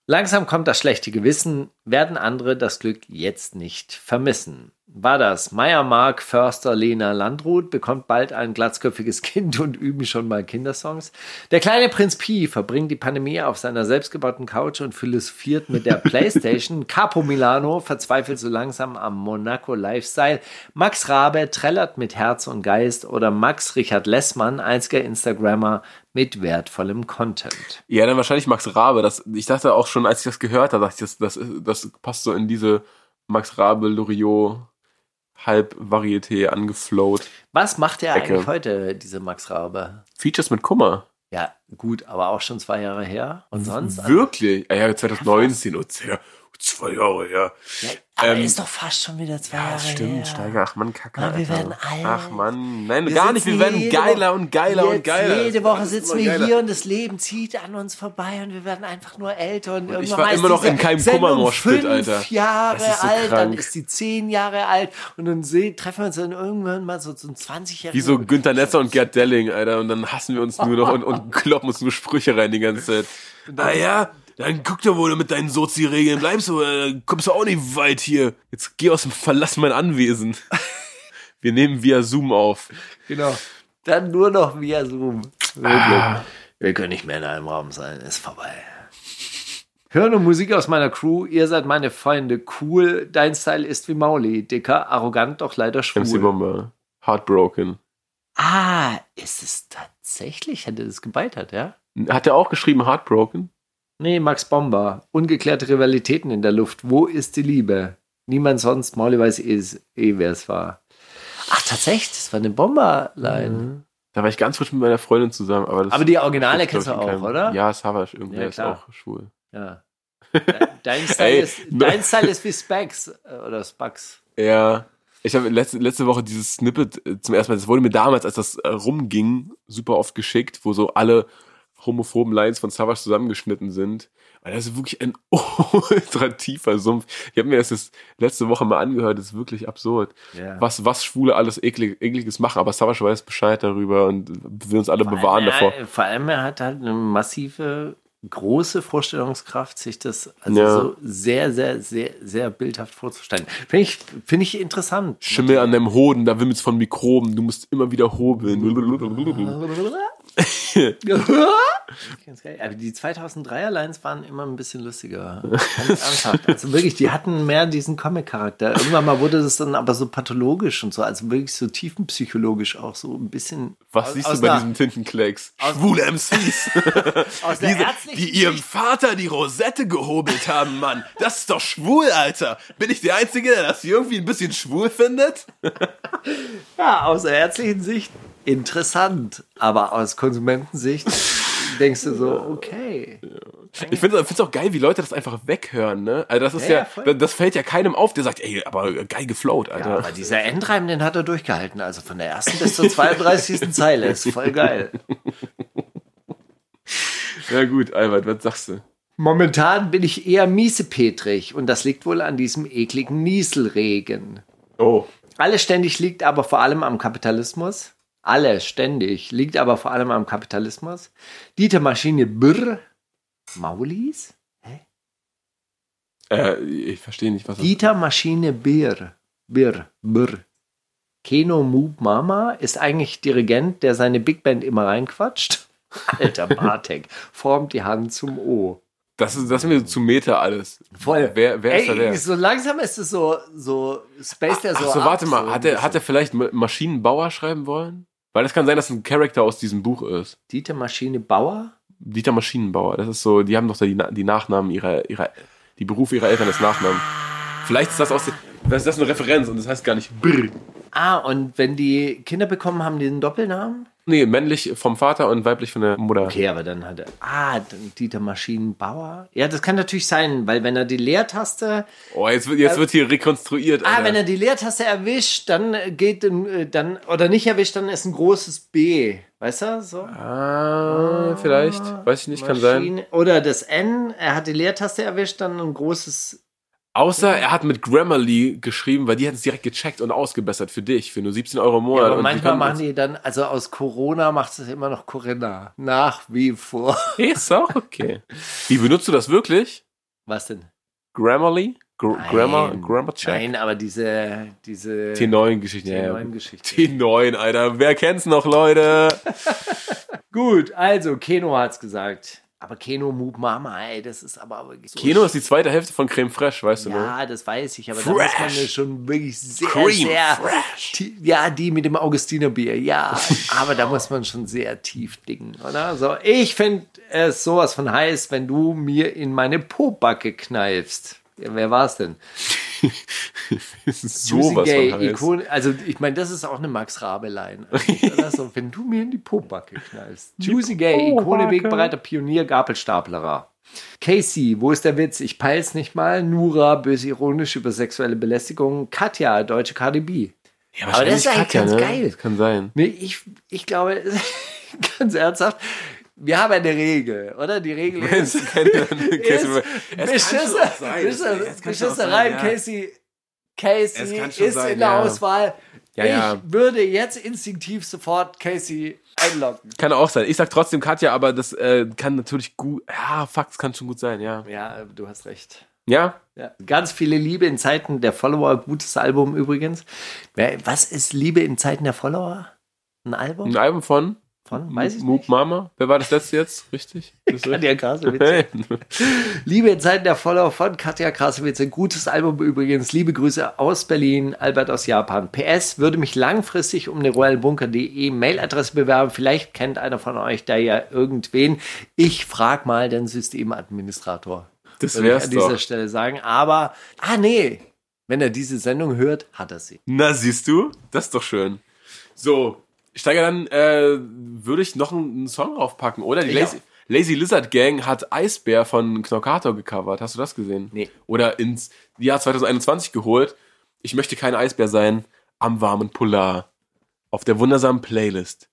Langsam kommt das schlechte Gewissen, werden andere das Glück jetzt nicht vermissen. War das Meier Mark Förster Lena Landrut bekommt bald ein glatzköpfiges Kind und üben schon mal Kindersongs. Der kleine Prinz Pi verbringt die Pandemie auf seiner selbstgebauten Couch und philosophiert mit der Playstation. Capo Milano verzweifelt so langsam am Monaco Lifestyle. Max Rabe trällert mit Herz und Geist oder Max Richard Lessmann, einziger Instagrammer mit wertvollem Content. Ja, dann wahrscheinlich Max Rabe. Das, ich dachte auch schon, als ich das gehört habe, dachte ich, das, das, das passt so in diese Max Rabe, Loriot, Halb-Varieté angeflowt. Was macht er Ecke. eigentlich heute, diese Max Rabe? Features mit Kummer. Ja, gut, aber auch schon zwei Jahre her. Und sonst? Wirklich? Ja, ja 2019 und sehr, zwei Jahre her. Ja, aber Ähm, ist doch fast schon wieder zwei Ja, Jahre stimmt, her. Steiger. Ach man, Kacke. Mann, wir Alter. werden alt. Ach man, nein, Wir gar nicht. Wir werden geiler Woche- und geiler und geiler. Jede Woche sitzen wir hier und das Leben zieht an uns vorbei und wir werden einfach nur älter. Und, ich irgendwann war immer noch in keinem fünf Alter. Jahre Das ist so alt, dann krank. ist die zehn Jahre alt und dann seh, treffen wir uns dann irgendwann mal so zum 20-jährigen. Wie so Günther Netzer und Gerd Delling, Alter. Und dann hassen wir uns nur noch und, und kloppen uns nur Sprüche rein die ganze Zeit. Ah ja, dann guck doch, wo du mit deinen Sozi-Regeln bleibst, du, äh, kommst du auch nicht weit hier. Jetzt geh aus dem, verlass mein Anwesen. Wir nehmen via Zoom auf. Genau. Dann nur noch via Zoom. Ah. Wir können nicht mehr in einem Raum sein. Ist vorbei. Hören und Musik aus meiner Crew. Ihr seid meine Freunde. Cool. Dein Style ist wie Mauli. Dicker, arrogant, doch leider MC schwul. Bomber. Heartbroken. Ah, ist es tatsächlich? Hätte das gebeitert, ja? Hat er auch geschrieben Heartbroken? Nee, Max Bomber. Ungeklärte Rivalitäten in der Luft. Wo ist die Liebe? Niemand sonst. Mauli weiß eh, eh wer es war. tatsächlich, das war eine Bomberline. Da war ich ganz frisch mit meiner Freundin zusammen. Aber, das Aber die Originale kennst du auch, keinem- oder? Ja, Savage, irgendwie Ja, ist auch schwul. Ja. Dein Style, Ey, ist, dein Style ist wie Specs äh, oder Spax. Ja. Ich habe letzte, letzte Woche dieses Snippet äh, zum ersten Mal, das wurde mir damals, als das äh, rumging, super oft geschickt, wo so alle homophoben Lines von Savage zusammengeschnitten sind. Weil das ist wirklich ein ultra tiefer Sumpf. Ich habe mir das jetzt letzte Woche mal angehört, das ist wirklich absurd. Ja. Was, was Schwule alles eklig, ekliges machen, aber Savage weiß Bescheid darüber und will uns alle bewahren allem, davor. Er, vor allem, er hat halt eine massive, große Vorstellungskraft, sich das also Ja. so sehr, sehr, sehr, sehr bildhaft vorzustellen. Finde ich, finde ich interessant. Schimmel an deinem Hoden, da wimmelt's von Mikroben, du musst immer wieder hobeln. Aber die 2003er Lines waren immer ein bisschen lustiger. Ganz ernsthaft. Also wirklich, die hatten mehr diesen Comic-Charakter. Irgendwann mal wurde das dann aber so pathologisch und so, also wirklich so tiefenpsychologisch auch so ein bisschen. Was aus- siehst aus du bei diesem Tintenklecks? Schwule MCs. Diese, die ihrem Vater die Rosette gehobelt haben, Mann. Das ist doch schwul, Alter. Bin ich der Einzige, der das irgendwie ein bisschen schwul findet? Ja, aus der ärztlichen Sicht interessant, aber aus Konsumentensicht denkst du so, okay. Ich finde es auch geil, wie Leute das einfach weghören, ne? Also das ist Ja, ja, ja, das fällt ja keinem auf, der sagt, ey, aber geil geflowt, Ja, Alter. aber dieser Endreim, den hat er durchgehalten. Also von der ersten bis zur 32. Zeile. Ist voll geil. Ja, gut, Albert, was sagst du? Momentan bin ich eher miesepetrig und das liegt wohl an diesem ekligen Nieselregen. Oh. Alles ständig liegt aber vor allem am Kapitalismus. Alles ständig liegt aber vor allem am Kapitalismus. Dieter Maschine Brr. Maulis? Äh, ich verstehe nicht, was das Dieter Maschine Birr. Birr. Birr. Keno Moob Mama ist eigentlich Dirigent, der seine Big Band immer reinquatscht. Alter Bartek formt die Hand zum O. Das ist, das ist mir zu Meta alles. Voll. Wer, wer ist da Ey, der? so langsam ist es so, so Space der so. Ach so, ab, warte mal, so hat er, hat er vielleicht Ma- Maschinenbauer schreiben wollen? Weil das kann sein, dass ein Charakter aus diesem Buch ist. Dieter Maschine Bauer? Dieter Maschinenbauer. Das ist so, die haben doch da die, die Nachnamen ihrer, ihrer, die Berufe ihrer Eltern als Nachnamen. Vielleicht ist das aus, den- das ist das eine Referenz und das heißt gar nicht Brr. Ah, und wenn die Kinder bekommen, haben die einen Doppelnamen? Nee, männlich vom Vater und weiblich von der Mutter. Okay, aber dann hat er. Ah, Dieter Maschinenbauer. Ja, das kann natürlich sein, weil wenn er die Leertaste. Oh, jetzt wird, jetzt wird hier rekonstruiert. Ah, Alter. wenn er die Leertaste erwischt, dann geht ein, äh, dann oder nicht erwischt, dann ist ein großes B. Weißt du? So. ah, vielleicht. Weiß ich nicht, kann sein. Maschine- Oder das N, er hat die Leertaste erwischt, dann ein großes. Außer er hat mit Grammarly geschrieben, weil die hat es direkt gecheckt und ausgebessert für dich, für nur 17 Euro im Monat. Ja, aber manchmal die machen die dann, also aus Corona macht es immer noch Corinna. Nach wie vor. Ist auch okay. Wie benutzt du das wirklich? Was denn? Grammarly? Gr Grammar, Nein. Grammar Check? Nein, aber diese, diese T9-Geschichten. Ja, ja. T9-Geschichte. T9, Alter. Wer kennt's noch, Leute? Gut, also Keno hat's gesagt. Aber Keno Moob Mama, ey, das ist aber wirklich so Kino ist die zweite Hälfte von Creme Fraiche, weißt du, ne? Ja, das weiß ich, aber da muss man Fresh. ja schon wirklich sehr, Cream sehr. fresh. tie- Ja, die mit dem Augustinerbier, ja. aber da muss man schon sehr tief dingen, oder? So, ich finde es sowas von heiß, wenn du mir in meine Pobacke kneifst. Ja, wer war's denn? so Juicy was Gay, von. Ikone, also ich meine, das ist auch eine Max Rabe-Line. eigentlich, oder? so, wenn du mir in die Pobacke knallst. Juicy Gay, Ikone, Wegbereiter, Pionier, Gabelstaplerer. Casey, wo ist der Witz? Ich peil's nicht mal. Nura, böse ironisch über sexuelle Belästigung. Katja, deutsche KDB. Ja, Aber das ist eigentlich ganz ne? geil. Das kann sein. Nee, ich, ich glaube, ganz ernsthaft, wir haben eine Regel, oder? Die Regel ist, ist auch Beschisserei. ja. Casey, Casey ist sein, in der ja. Auswahl. Ja, ich ja. würde jetzt instinktiv sofort Casey einloggen. Kann auch sein. Ich sag trotzdem Katja, aber das äh, kann natürlich gut. Ja, fuck, kann schon gut sein, ja. Ja, du hast recht. Ja? Ja. Ganz viele Liebe in Zeiten der Follower. Gutes Album übrigens. Was ist Liebe in Zeiten der Follower? Ein Album? Ein Album Von? Weiß ich Moop nicht. Mama. Wer war das letzte jetzt? Richtig? Katja Krasowitz. Hey. Liebe in Zeiten der Follower von Katja Krasowitz. Ein gutes Album übrigens. Liebe Grüße aus Berlin, Albert aus Japan. PS würde mich langfristig um eine royalbunker.de Mailadresse bewerben. Vielleicht kennt einer von euch da ja irgendwen. Ich frag mal den Systemadministrator. Das Würde ich wär's an dieser doch. Stelle sagen. Aber, ah nee, Wenn er diese Sendung hört, hat er sie. Na, siehst du? Das ist doch schön. So, Steiger, dann äh, würde ich noch einen, Song draufpacken, oder? Die Ja. Lazy, Lazy Lizard Gang hat Eisbär von Knockator gecovert. Hast du das gesehen? Nee. Oder ins Jahr 2021 geholt. Ich möchte kein Eisbär sein am warmen Polar. Auf der wundersamen Playlist.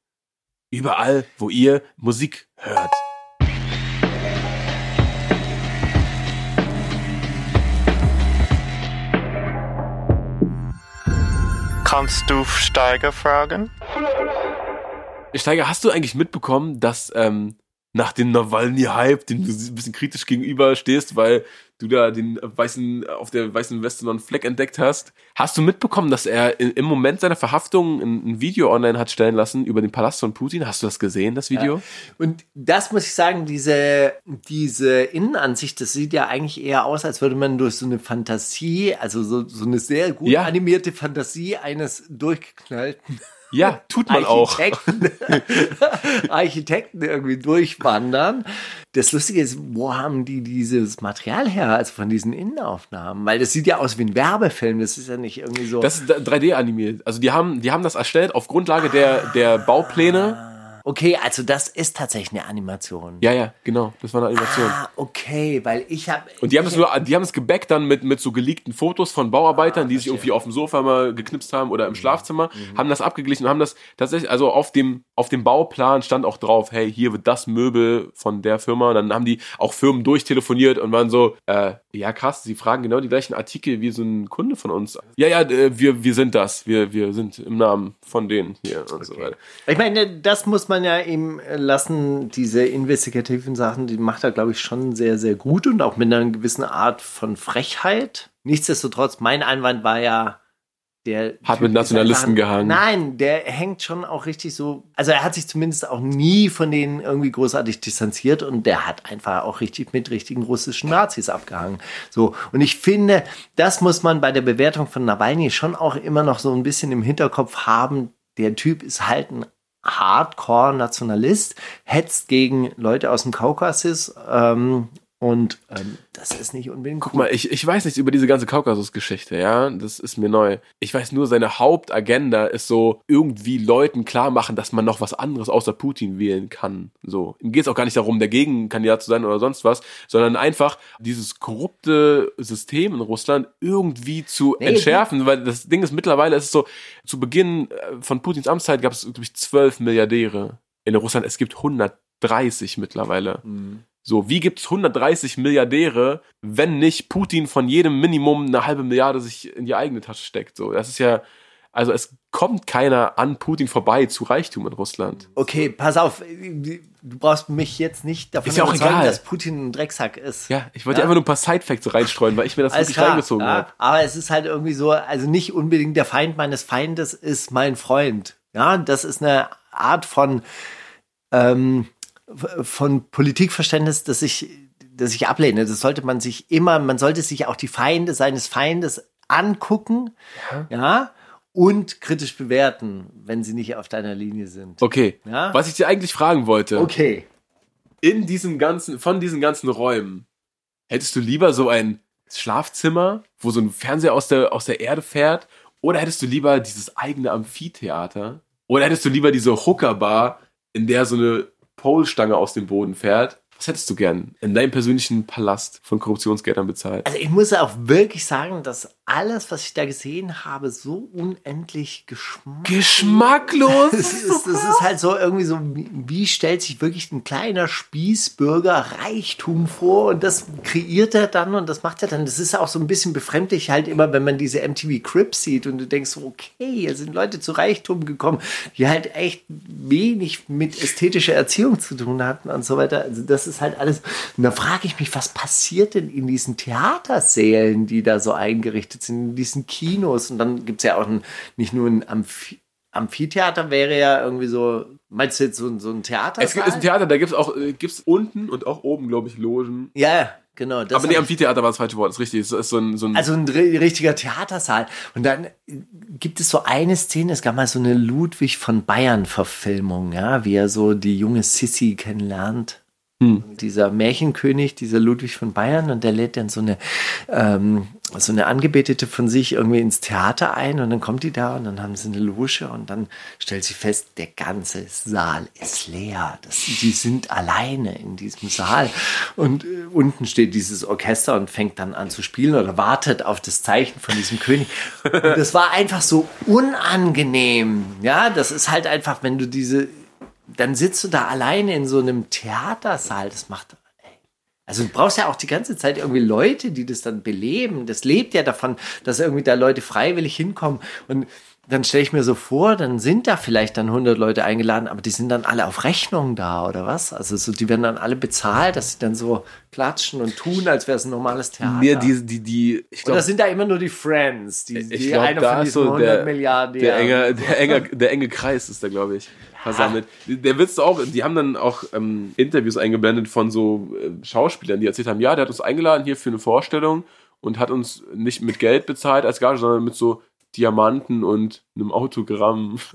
Überall, wo ihr Musik hört. Kannst du Steiger fragen? Steiger, hast du eigentlich mitbekommen, dass ähm, nach dem Nawalny-Hype, dem du ein bisschen kritisch gegenüber stehst, weil du da den weißen, auf der weißen Weste noch einen Fleck entdeckt hast, hast du mitbekommen, dass er im Moment seiner Verhaftung ein, Video online hat stellen lassen über den Palast von Putin? Hast du das gesehen, das Video? Und das muss ich sagen, diese, diese Innenansicht, das sieht ja eigentlich eher aus, als würde man durch so eine Fantasie, also so, so eine sehr gut Ja. animierte Fantasie eines durchgeknallten Ja, tut man auch. Architekten, Architekten irgendwie durchwandern. Das Lustige ist, wo haben die dieses Material her, also von diesen Innenaufnahmen? Weil das sieht ja aus wie ein Werbefilm, das ist ja nicht irgendwie so. Das ist 3D animiert. Also die haben, die haben das erstellt auf Grundlage der, der Baupläne. Okay, also das ist tatsächlich eine Animation. Ja, ja, genau. Das war eine Animation. Ah, okay, weil ich habe. Und die haben es nur, die haben es gebackt dann mit, mit so geleakten Fotos von Bauarbeitern, die sich irgendwie auf dem Sofa mal geknipst haben oder im Schlafzimmer, haben das abgeglichen und haben das tatsächlich, also auf dem, auf dem Bauplan stand auch drauf, hey, hier wird das Möbel von der Firma. Und dann haben die auch Firmen durchtelefoniert und waren so, äh, ja krass, sie fragen genau die gleichen Artikel wie so ein Kunde von uns. Ja, ja, äh, wir, wir sind das. Wir, wir sind im Namen von denen hier und so weiter. Ich meine, das muss man ja ihm lassen, diese investigativen Sachen, die macht er, glaube ich, schon sehr, sehr gut und auch mit einer gewissen Art von Frechheit. Nichtsdestotrotz, mein Einwand war ja, der Hat mit ist Nationalisten gehangen. Nein, der hängt schon auch richtig so. Also er hat sich zumindest auch nie von denen irgendwie großartig distanziert und der hat einfach auch richtig mit richtigen russischen Nazis abgehangen. So und ich finde, das muss man bei der Bewertung von Nawalny schon auch immer noch so ein bisschen im Hinterkopf haben. Der Typ ist halt ein Hardcore-Nationalist, hetzt gegen Leute aus dem Kaukasus ähm, und ähm, das ist nicht unbedingt Guck mal, ich, ich weiß nichts über diese ganze Kaukasus-Geschichte, ja. Das ist mir neu. Ich weiß nur, seine Hauptagenda ist so, irgendwie Leuten klar machen, dass man noch was anderes außer Putin wählen kann. So. Ihm geht es auch gar nicht darum, der Gegenkandidat zu sein oder sonst was, sondern einfach dieses korrupte System in Russland irgendwie zu Nee, entschärfen. Weil das Ding ist, mittlerweile ist es so, zu Beginn äh, von Putins Amtszeit gab es, glaube ich, zwölf Milliardäre in Russland. Es gibt 130 mittlerweile. So, wie gibt's 130 Milliardäre, wenn nicht Putin von jedem Minimum eine halbe Milliarde sich in die eigene Tasche steckt? So, das ist ja, also es kommt keiner an Putin vorbei zu Reichtum in Russland. Okay, pass auf, du brauchst mich jetzt nicht davon Ist ja auch egal. dass Putin ein Drecksack ist. Ja, ich wollte Ja. einfach nur ein paar Sidefacts reinstreuen, weil ich mir das Alles wirklich klar, reingezogen ja, habe. aber es ist halt irgendwie so, also nicht unbedingt der Feind meines Feindes ist mein Freund. Ja, das ist eine Art von, ähm, von Politikverständnis, das ich, das ich ablehne. Das sollte man sich immer, man sollte sich auch die Feinde seines Feindes angucken, ja, und kritisch bewerten, wenn sie nicht auf deiner Linie sind. Okay, Ja? was ich dir eigentlich fragen wollte, Okay. in diesen ganzen, von diesen ganzen Räumen, hättest du lieber so ein Schlafzimmer, wo so ein Fernseher aus der, aus der Erde fährt, oder hättest du lieber dieses eigene Amphitheater? Oder hättest du lieber diese Hookerbar, in der so eine Polstange aus dem Boden fährt? Was hättest du gern in deinem persönlichen Palast von Korruptionsgeldern bezahlt? Also ich muss auch wirklich sagen, dass alles, was ich da gesehen habe, so unendlich geschmacklos Geschmacklos! Es ist, es ist halt so irgendwie so, wie, wie stellt sich wirklich ein kleiner Spießbürger Reichtum vor und das kreiert er dann und das macht er dann. Das ist auch so ein bisschen befremdlich halt immer, wenn man diese MTV Crips sieht und du denkst so, okay, hier sind Leute zu Reichtum gekommen, die halt echt wenig mit ästhetischer Erziehung zu tun hatten und so weiter. Also das ist halt alles. Und da frage ich mich, was passiert denn in diesen Theatersälen, die da so eingerichtet sind, in diesen Kinos und dann gibt es ja auch ein, nicht nur ein Amphi Amphitheater wäre ja irgendwie so, meinst du jetzt so, ein- so ein Theater? Es gibt ein Theater, da gibt's auch äh, gibt's unten und auch oben, glaube ich, Logen. Ja, ja, genau. Das Aber nee, Amphitheater war das falsche Wort, ist richtig. Es ist so ein, so ein also ein ri- richtiger Theatersaal. Und dann äh, gibt es so eine Szene, es gab mal so eine Ludwig von Bayern-Verfilmung, ja, wie er so die junge Sissy kennenlernt. Dieser Märchenkönig, dieser Ludwig von Bayern, und der lädt dann so eine ähm, so eine Angebetete von sich irgendwie ins Theater ein und dann kommt die da und dann haben sie eine Loge und dann stellt sie fest, der ganze Saal ist leer. Das, die sind alleine in diesem Saal und äh, unten steht dieses Orchester und fängt dann an zu spielen oder wartet auf das Zeichen von diesem König. Und das war einfach so unangenehm. Ja, das ist halt einfach, wenn du diese, dann sitzt du da alleine in so einem Theatersaal. Das macht also du brauchst ja auch die ganze Zeit irgendwie Leute, die das dann beleben. Das lebt ja davon, dass irgendwie da Leute freiwillig hinkommen. Und dann stelle ich mir so vor, dann sind da vielleicht dann 100 Leute eingeladen, aber die sind dann alle auf Rechnung da oder was? Also so, die werden dann alle bezahlt, dass sie dann so klatschen und tun, als wäre es ein normales Theater. Nee, die, die, die, ich Oder glaube, sind da immer nur die Friends, die, ich die glaube, einer da von diesen so 100 der, Milliarden. der, enge, der, enge, der enge Kreis ist da, glaube ich, versammelt. Der Witz auch, die haben dann auch ähm, Interviews eingeblendet von so äh, Schauspielern, die erzählt haben, ja, der hat uns eingeladen hier für eine Vorstellung und hat uns nicht mit Geld bezahlt als Gage, sondern mit so Diamanten und einem Autogramm.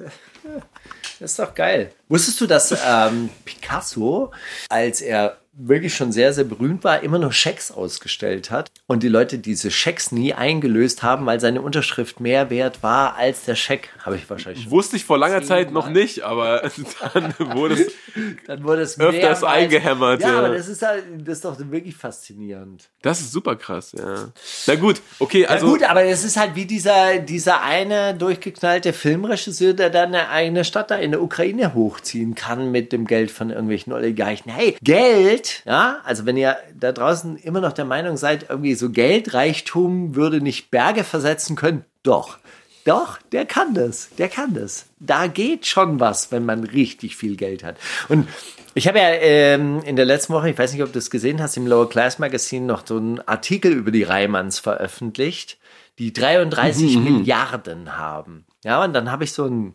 Das ist doch geil. Wusstest du, dass ähm, Picasso, als er wirklich schon sehr, sehr berühmt war, immer nur Schecks ausgestellt hat und die Leute diese Schecks nie eingelöst haben, weil seine Unterschrift mehr wert war als der Scheck? Habe ich wahrscheinlich. Wusste ich vor langer Zeit noch nicht, aber dann wurde es Dann wurde es öfters eingehämmert. Ja, Ja, aber das ist, halt, das ist doch wirklich faszinierend. Das ist super krass, ja. Na gut, okay, also. gut, aber es ist halt wie dieser, dieser eine durchgeknallte Filmregisseur, der dann eine eigene Stadt da in der Ukraine hochziehen kann mit dem Geld von irgendwelchen Oligarchen. Hey, Geld, ja, also wenn ihr da draußen immer noch der Meinung seid, irgendwie so Geldreichtum würde nicht Berge versetzen können, doch. Doch, der kann das. Der kann das. Da geht schon was, wenn man richtig viel Geld hat. Und ich habe ja ähm, in der letzten Woche, ich weiß nicht, ob du das gesehen hast, im Lower Class Magazine noch so einen Artikel über die Reimanns veröffentlicht, die 33 Milliarden haben. Ja, und dann habe ich so einen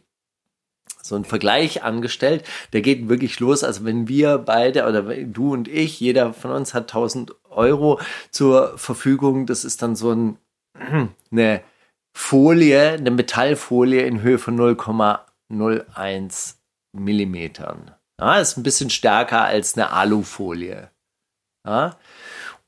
so einen Vergleich angestellt, der geht wirklich los. Also wenn wir beide oder du und ich, jeder von uns hat 1000 Euro zur Verfügung, das ist dann so ein, eine Folie, eine Metallfolie in Höhe von 0,01 Millimetern. Ja, ist ein bisschen stärker als eine Alufolie. Ja?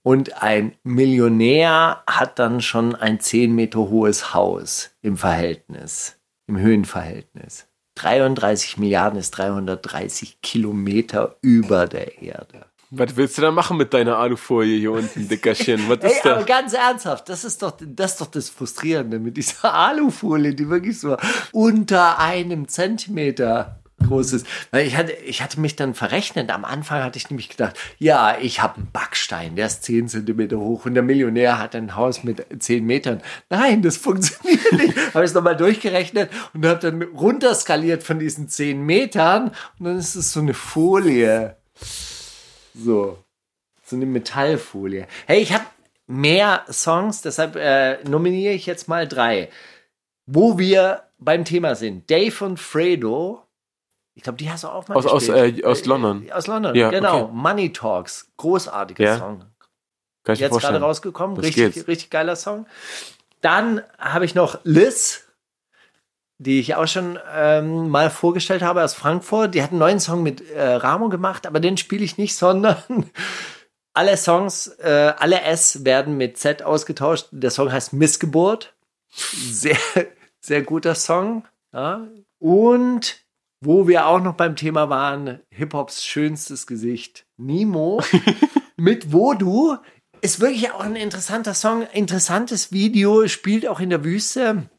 Und ein Millionär hat dann schon ein 10 Meter hohes Haus im Verhältnis, im Höhenverhältnis. 33 Milliarden ist 330 Kilometer über der Erde. Was willst du da machen mit deiner Alufolie hier unten, Dickerchen? Was Ey, ist aber da? ganz ernsthaft, das ist doch das, ist doch das Frustrierende mit dieser Alufolie, die wirklich so unter einem Zentimeter groß ist. Weil ich hatte, ich hatte mich dann verrechnet. Am Anfang hatte ich nämlich gedacht, ja, ich habe einen Backstein, der ist 10 Zentimeter hoch und der Millionär hat ein Haus mit 10 Metern. Nein, das funktioniert nicht. habe ich es nochmal durchgerechnet und habe dann runterskaliert von diesen 10 Metern und dann ist es so eine Folie. So. So eine Metallfolie. Hey, ich habe mehr Songs, deshalb äh, nominiere ich jetzt mal drei. Wo wir beim Thema sind. Dave und Fredo. Ich glaube, die hast du auch mal Aus- aus, äh, aus London. Äh, Aus London, Ja, genau. okay. Money Talks. Großartiger Ja. Song. Kann ich Jetzt gerade rausgekommen. Richtig, geht's? richtig geiler Song. Dann habe ich noch Liz, die ich auch schon ähm, mal vorgestellt habe aus Frankfurt. Die hat einen neuen Song mit äh, Ramo gemacht, aber den spiele ich nicht, sondern alle Songs, äh, alle S werden mit Z ausgetauscht. Der Song heißt Missgeburt. Sehr, sehr guter Song. Ja. Und wo wir auch noch beim Thema waren, Hip-Hops schönstes Gesicht, Nimo mit Voodoo. Ist wirklich auch ein interessanter Song, interessantes Video, spielt auch in der Wüste.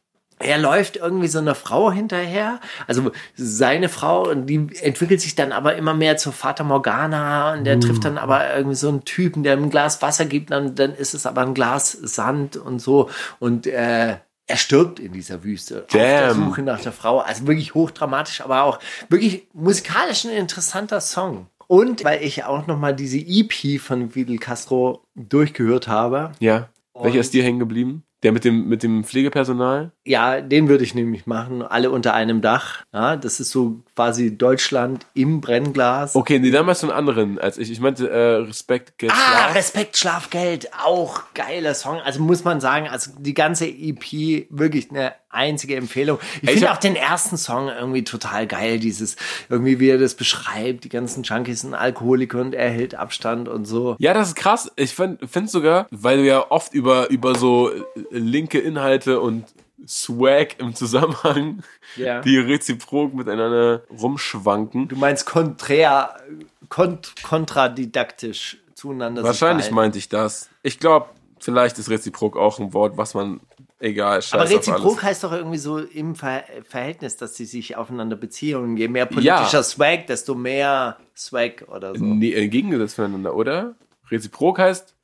Er läuft irgendwie so einer Frau hinterher, also seine Frau, und die entwickelt sich dann aber immer mehr zur Fata Morgana und der trifft dann aber irgendwie so einen Typen, der ihm ein Glas Wasser gibt, dann, dann ist es aber ein Glas Sand und so und äh, er stirbt in dieser Wüste auf der Damn. Suche nach der Frau. Also wirklich hochdramatisch, aber auch wirklich musikalisch ein interessanter Song. Und weil ich auch noch mal diese EP von Fidel Castro durchgehört habe, Ja. Welcher ist dir hängen geblieben? Der mit dem, mit dem Pflegepersonal? Ja, den würde ich nämlich machen. Alle unter einem Dach. Ja, das ist so quasi Deutschland im Brennglas. Okay, nee, damals einen anderen als ich. Ich meinte äh, Respekt, Geld, Ah, Schlaf. Respekt, Schlafgeld, auch geiler Song. Also muss man sagen, also die ganze EP wirklich eine einzige Empfehlung. Ich finde auch den ersten Song irgendwie total geil, dieses, irgendwie wie er das beschreibt, die ganzen Junkies sind Alkoholiker und er hält Abstand und so. Ja, das ist krass. Ich finde find sogar, weil du ja oft über, über so äh, linke Inhalte und Swag im Zusammenhang, Ja. die reziprok miteinander rumschwanken. Du meinst konträr, kont kontradidaktisch zueinander. Wahrscheinlich meinte ich das. Ich glaube, vielleicht ist reziprok auch ein Wort, was man, egal, scheiß Aber reziprok heißt doch irgendwie so im Ver Verhältnis, dass sie sich aufeinander beziehen. Und je mehr politischer Ja. Swag, desto mehr Swag oder so. Nee, entgegengesetzt voneinander, oder? Reziprok heißt,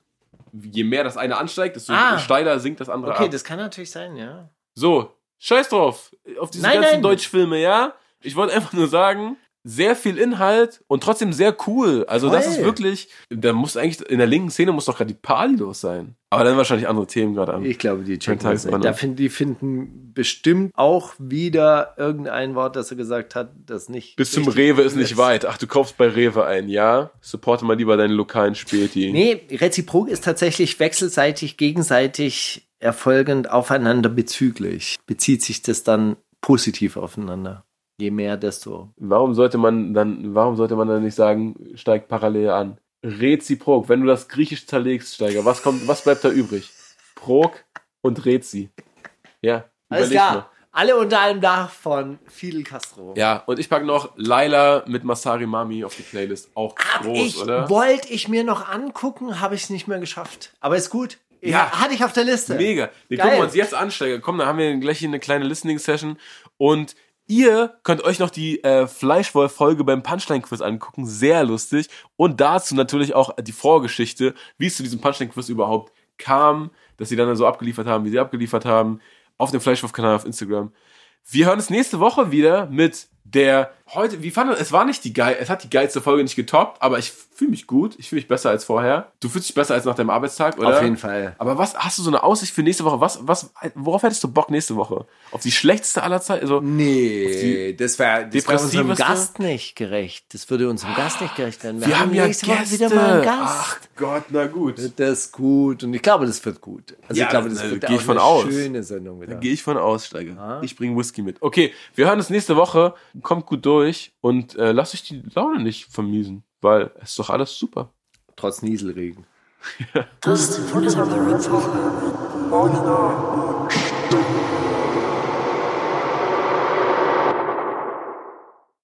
je mehr das eine ansteigt, desto Ah. steiler sinkt das andere Okay, ab. das kann natürlich sein, ja. So, scheiß drauf. Auf diese Nein, ganzen nein. Deutschfilme, ja? Ich wollte einfach nur sagen, sehr viel Inhalt und trotzdem sehr cool. Also das Voll. ist wirklich, da muss eigentlich, in der linken Szene muss doch gerade die Party los sein. Aber dann wahrscheinlich andere Themen gerade an. Ich glaube, die checken das nicht. Da finden, die finden bestimmt auch wieder irgendein Wort, das er gesagt hat, das nicht. Bis zum Rewe ist nicht weit. Ach, du kaufst bei Rewe ein, ja? Supporte mal lieber deinen lokalen Späti. Nee, reziprok ist tatsächlich wechselseitig, gegenseitig erfolgend aufeinander bezüglich. Bezieht sich das dann positiv aufeinander. Je mehr, desto. Warum sollte man dann, warum sollte man dann nicht sagen, steigt parallel an? Reziprok, wenn du das Griechisch zerlegst, Steiger, was kommt, was bleibt da übrig? Prok und Rezi. Ja, Alles klar. Alle unter einem Dach von Fidel Castro. Ja, und ich packe noch Laila mit Masari Mami auf die Playlist. Auch Hab groß, ich, oder? wollte ich mir noch angucken, habe ich es nicht mehr geschafft. Aber ist gut. Ja. Hatte ich auf der Liste. Mega. Wir Geil. gucken uns jetzt an, Steiger. Komm, dann haben wir gleich hier eine kleine Listening-Session. Und ihr könnt euch noch die äh, Fleischwolf-Folge beim Punchline-Quiz angucken. Sehr lustig. Und dazu natürlich auch die Vorgeschichte, wie es zu diesem Punchline-Quiz überhaupt kam, dass sie dann so abgeliefert haben, wie sie abgeliefert haben. Auf dem Fleischwolf-Kanal auf Instagram. Wir hören uns nächste Woche wieder mit der heute, wie fand es war nicht die geil, es hat die geilste Folge nicht getoppt, aber ich fühle mich gut, ich fühle mich besser als vorher. Du fühlst dich besser als nach deinem Arbeitstag, oder? Auf jeden Fall. Aber was hast du so eine Aussicht für nächste Woche? Was was worauf hättest du Bock nächste Woche? Auf die schlechteste aller Zeiten? Also Nee, das wäre das wär unserem? Gast nicht gerecht. Das würde unserem Gast nicht gerecht werden. wir haben ja nächste Woche Gäste. wieder mal einen Gast. Ach Gott, na gut. Das gut. Und ich glaube, das wird gut. Also Ja, ich glaube, das da wird auch ich von eine aus. schöne Sendung wieder. Gehe ich von aus, Steiger. Ich bringe Whisky mit. Okay, wir hören uns nächste Woche. Kommt gut durch und äh, lasst euch die Laune nicht vermiesen, weil es ist doch alles super. Trotz Nieselregen. Das ist die Woche mit Stein.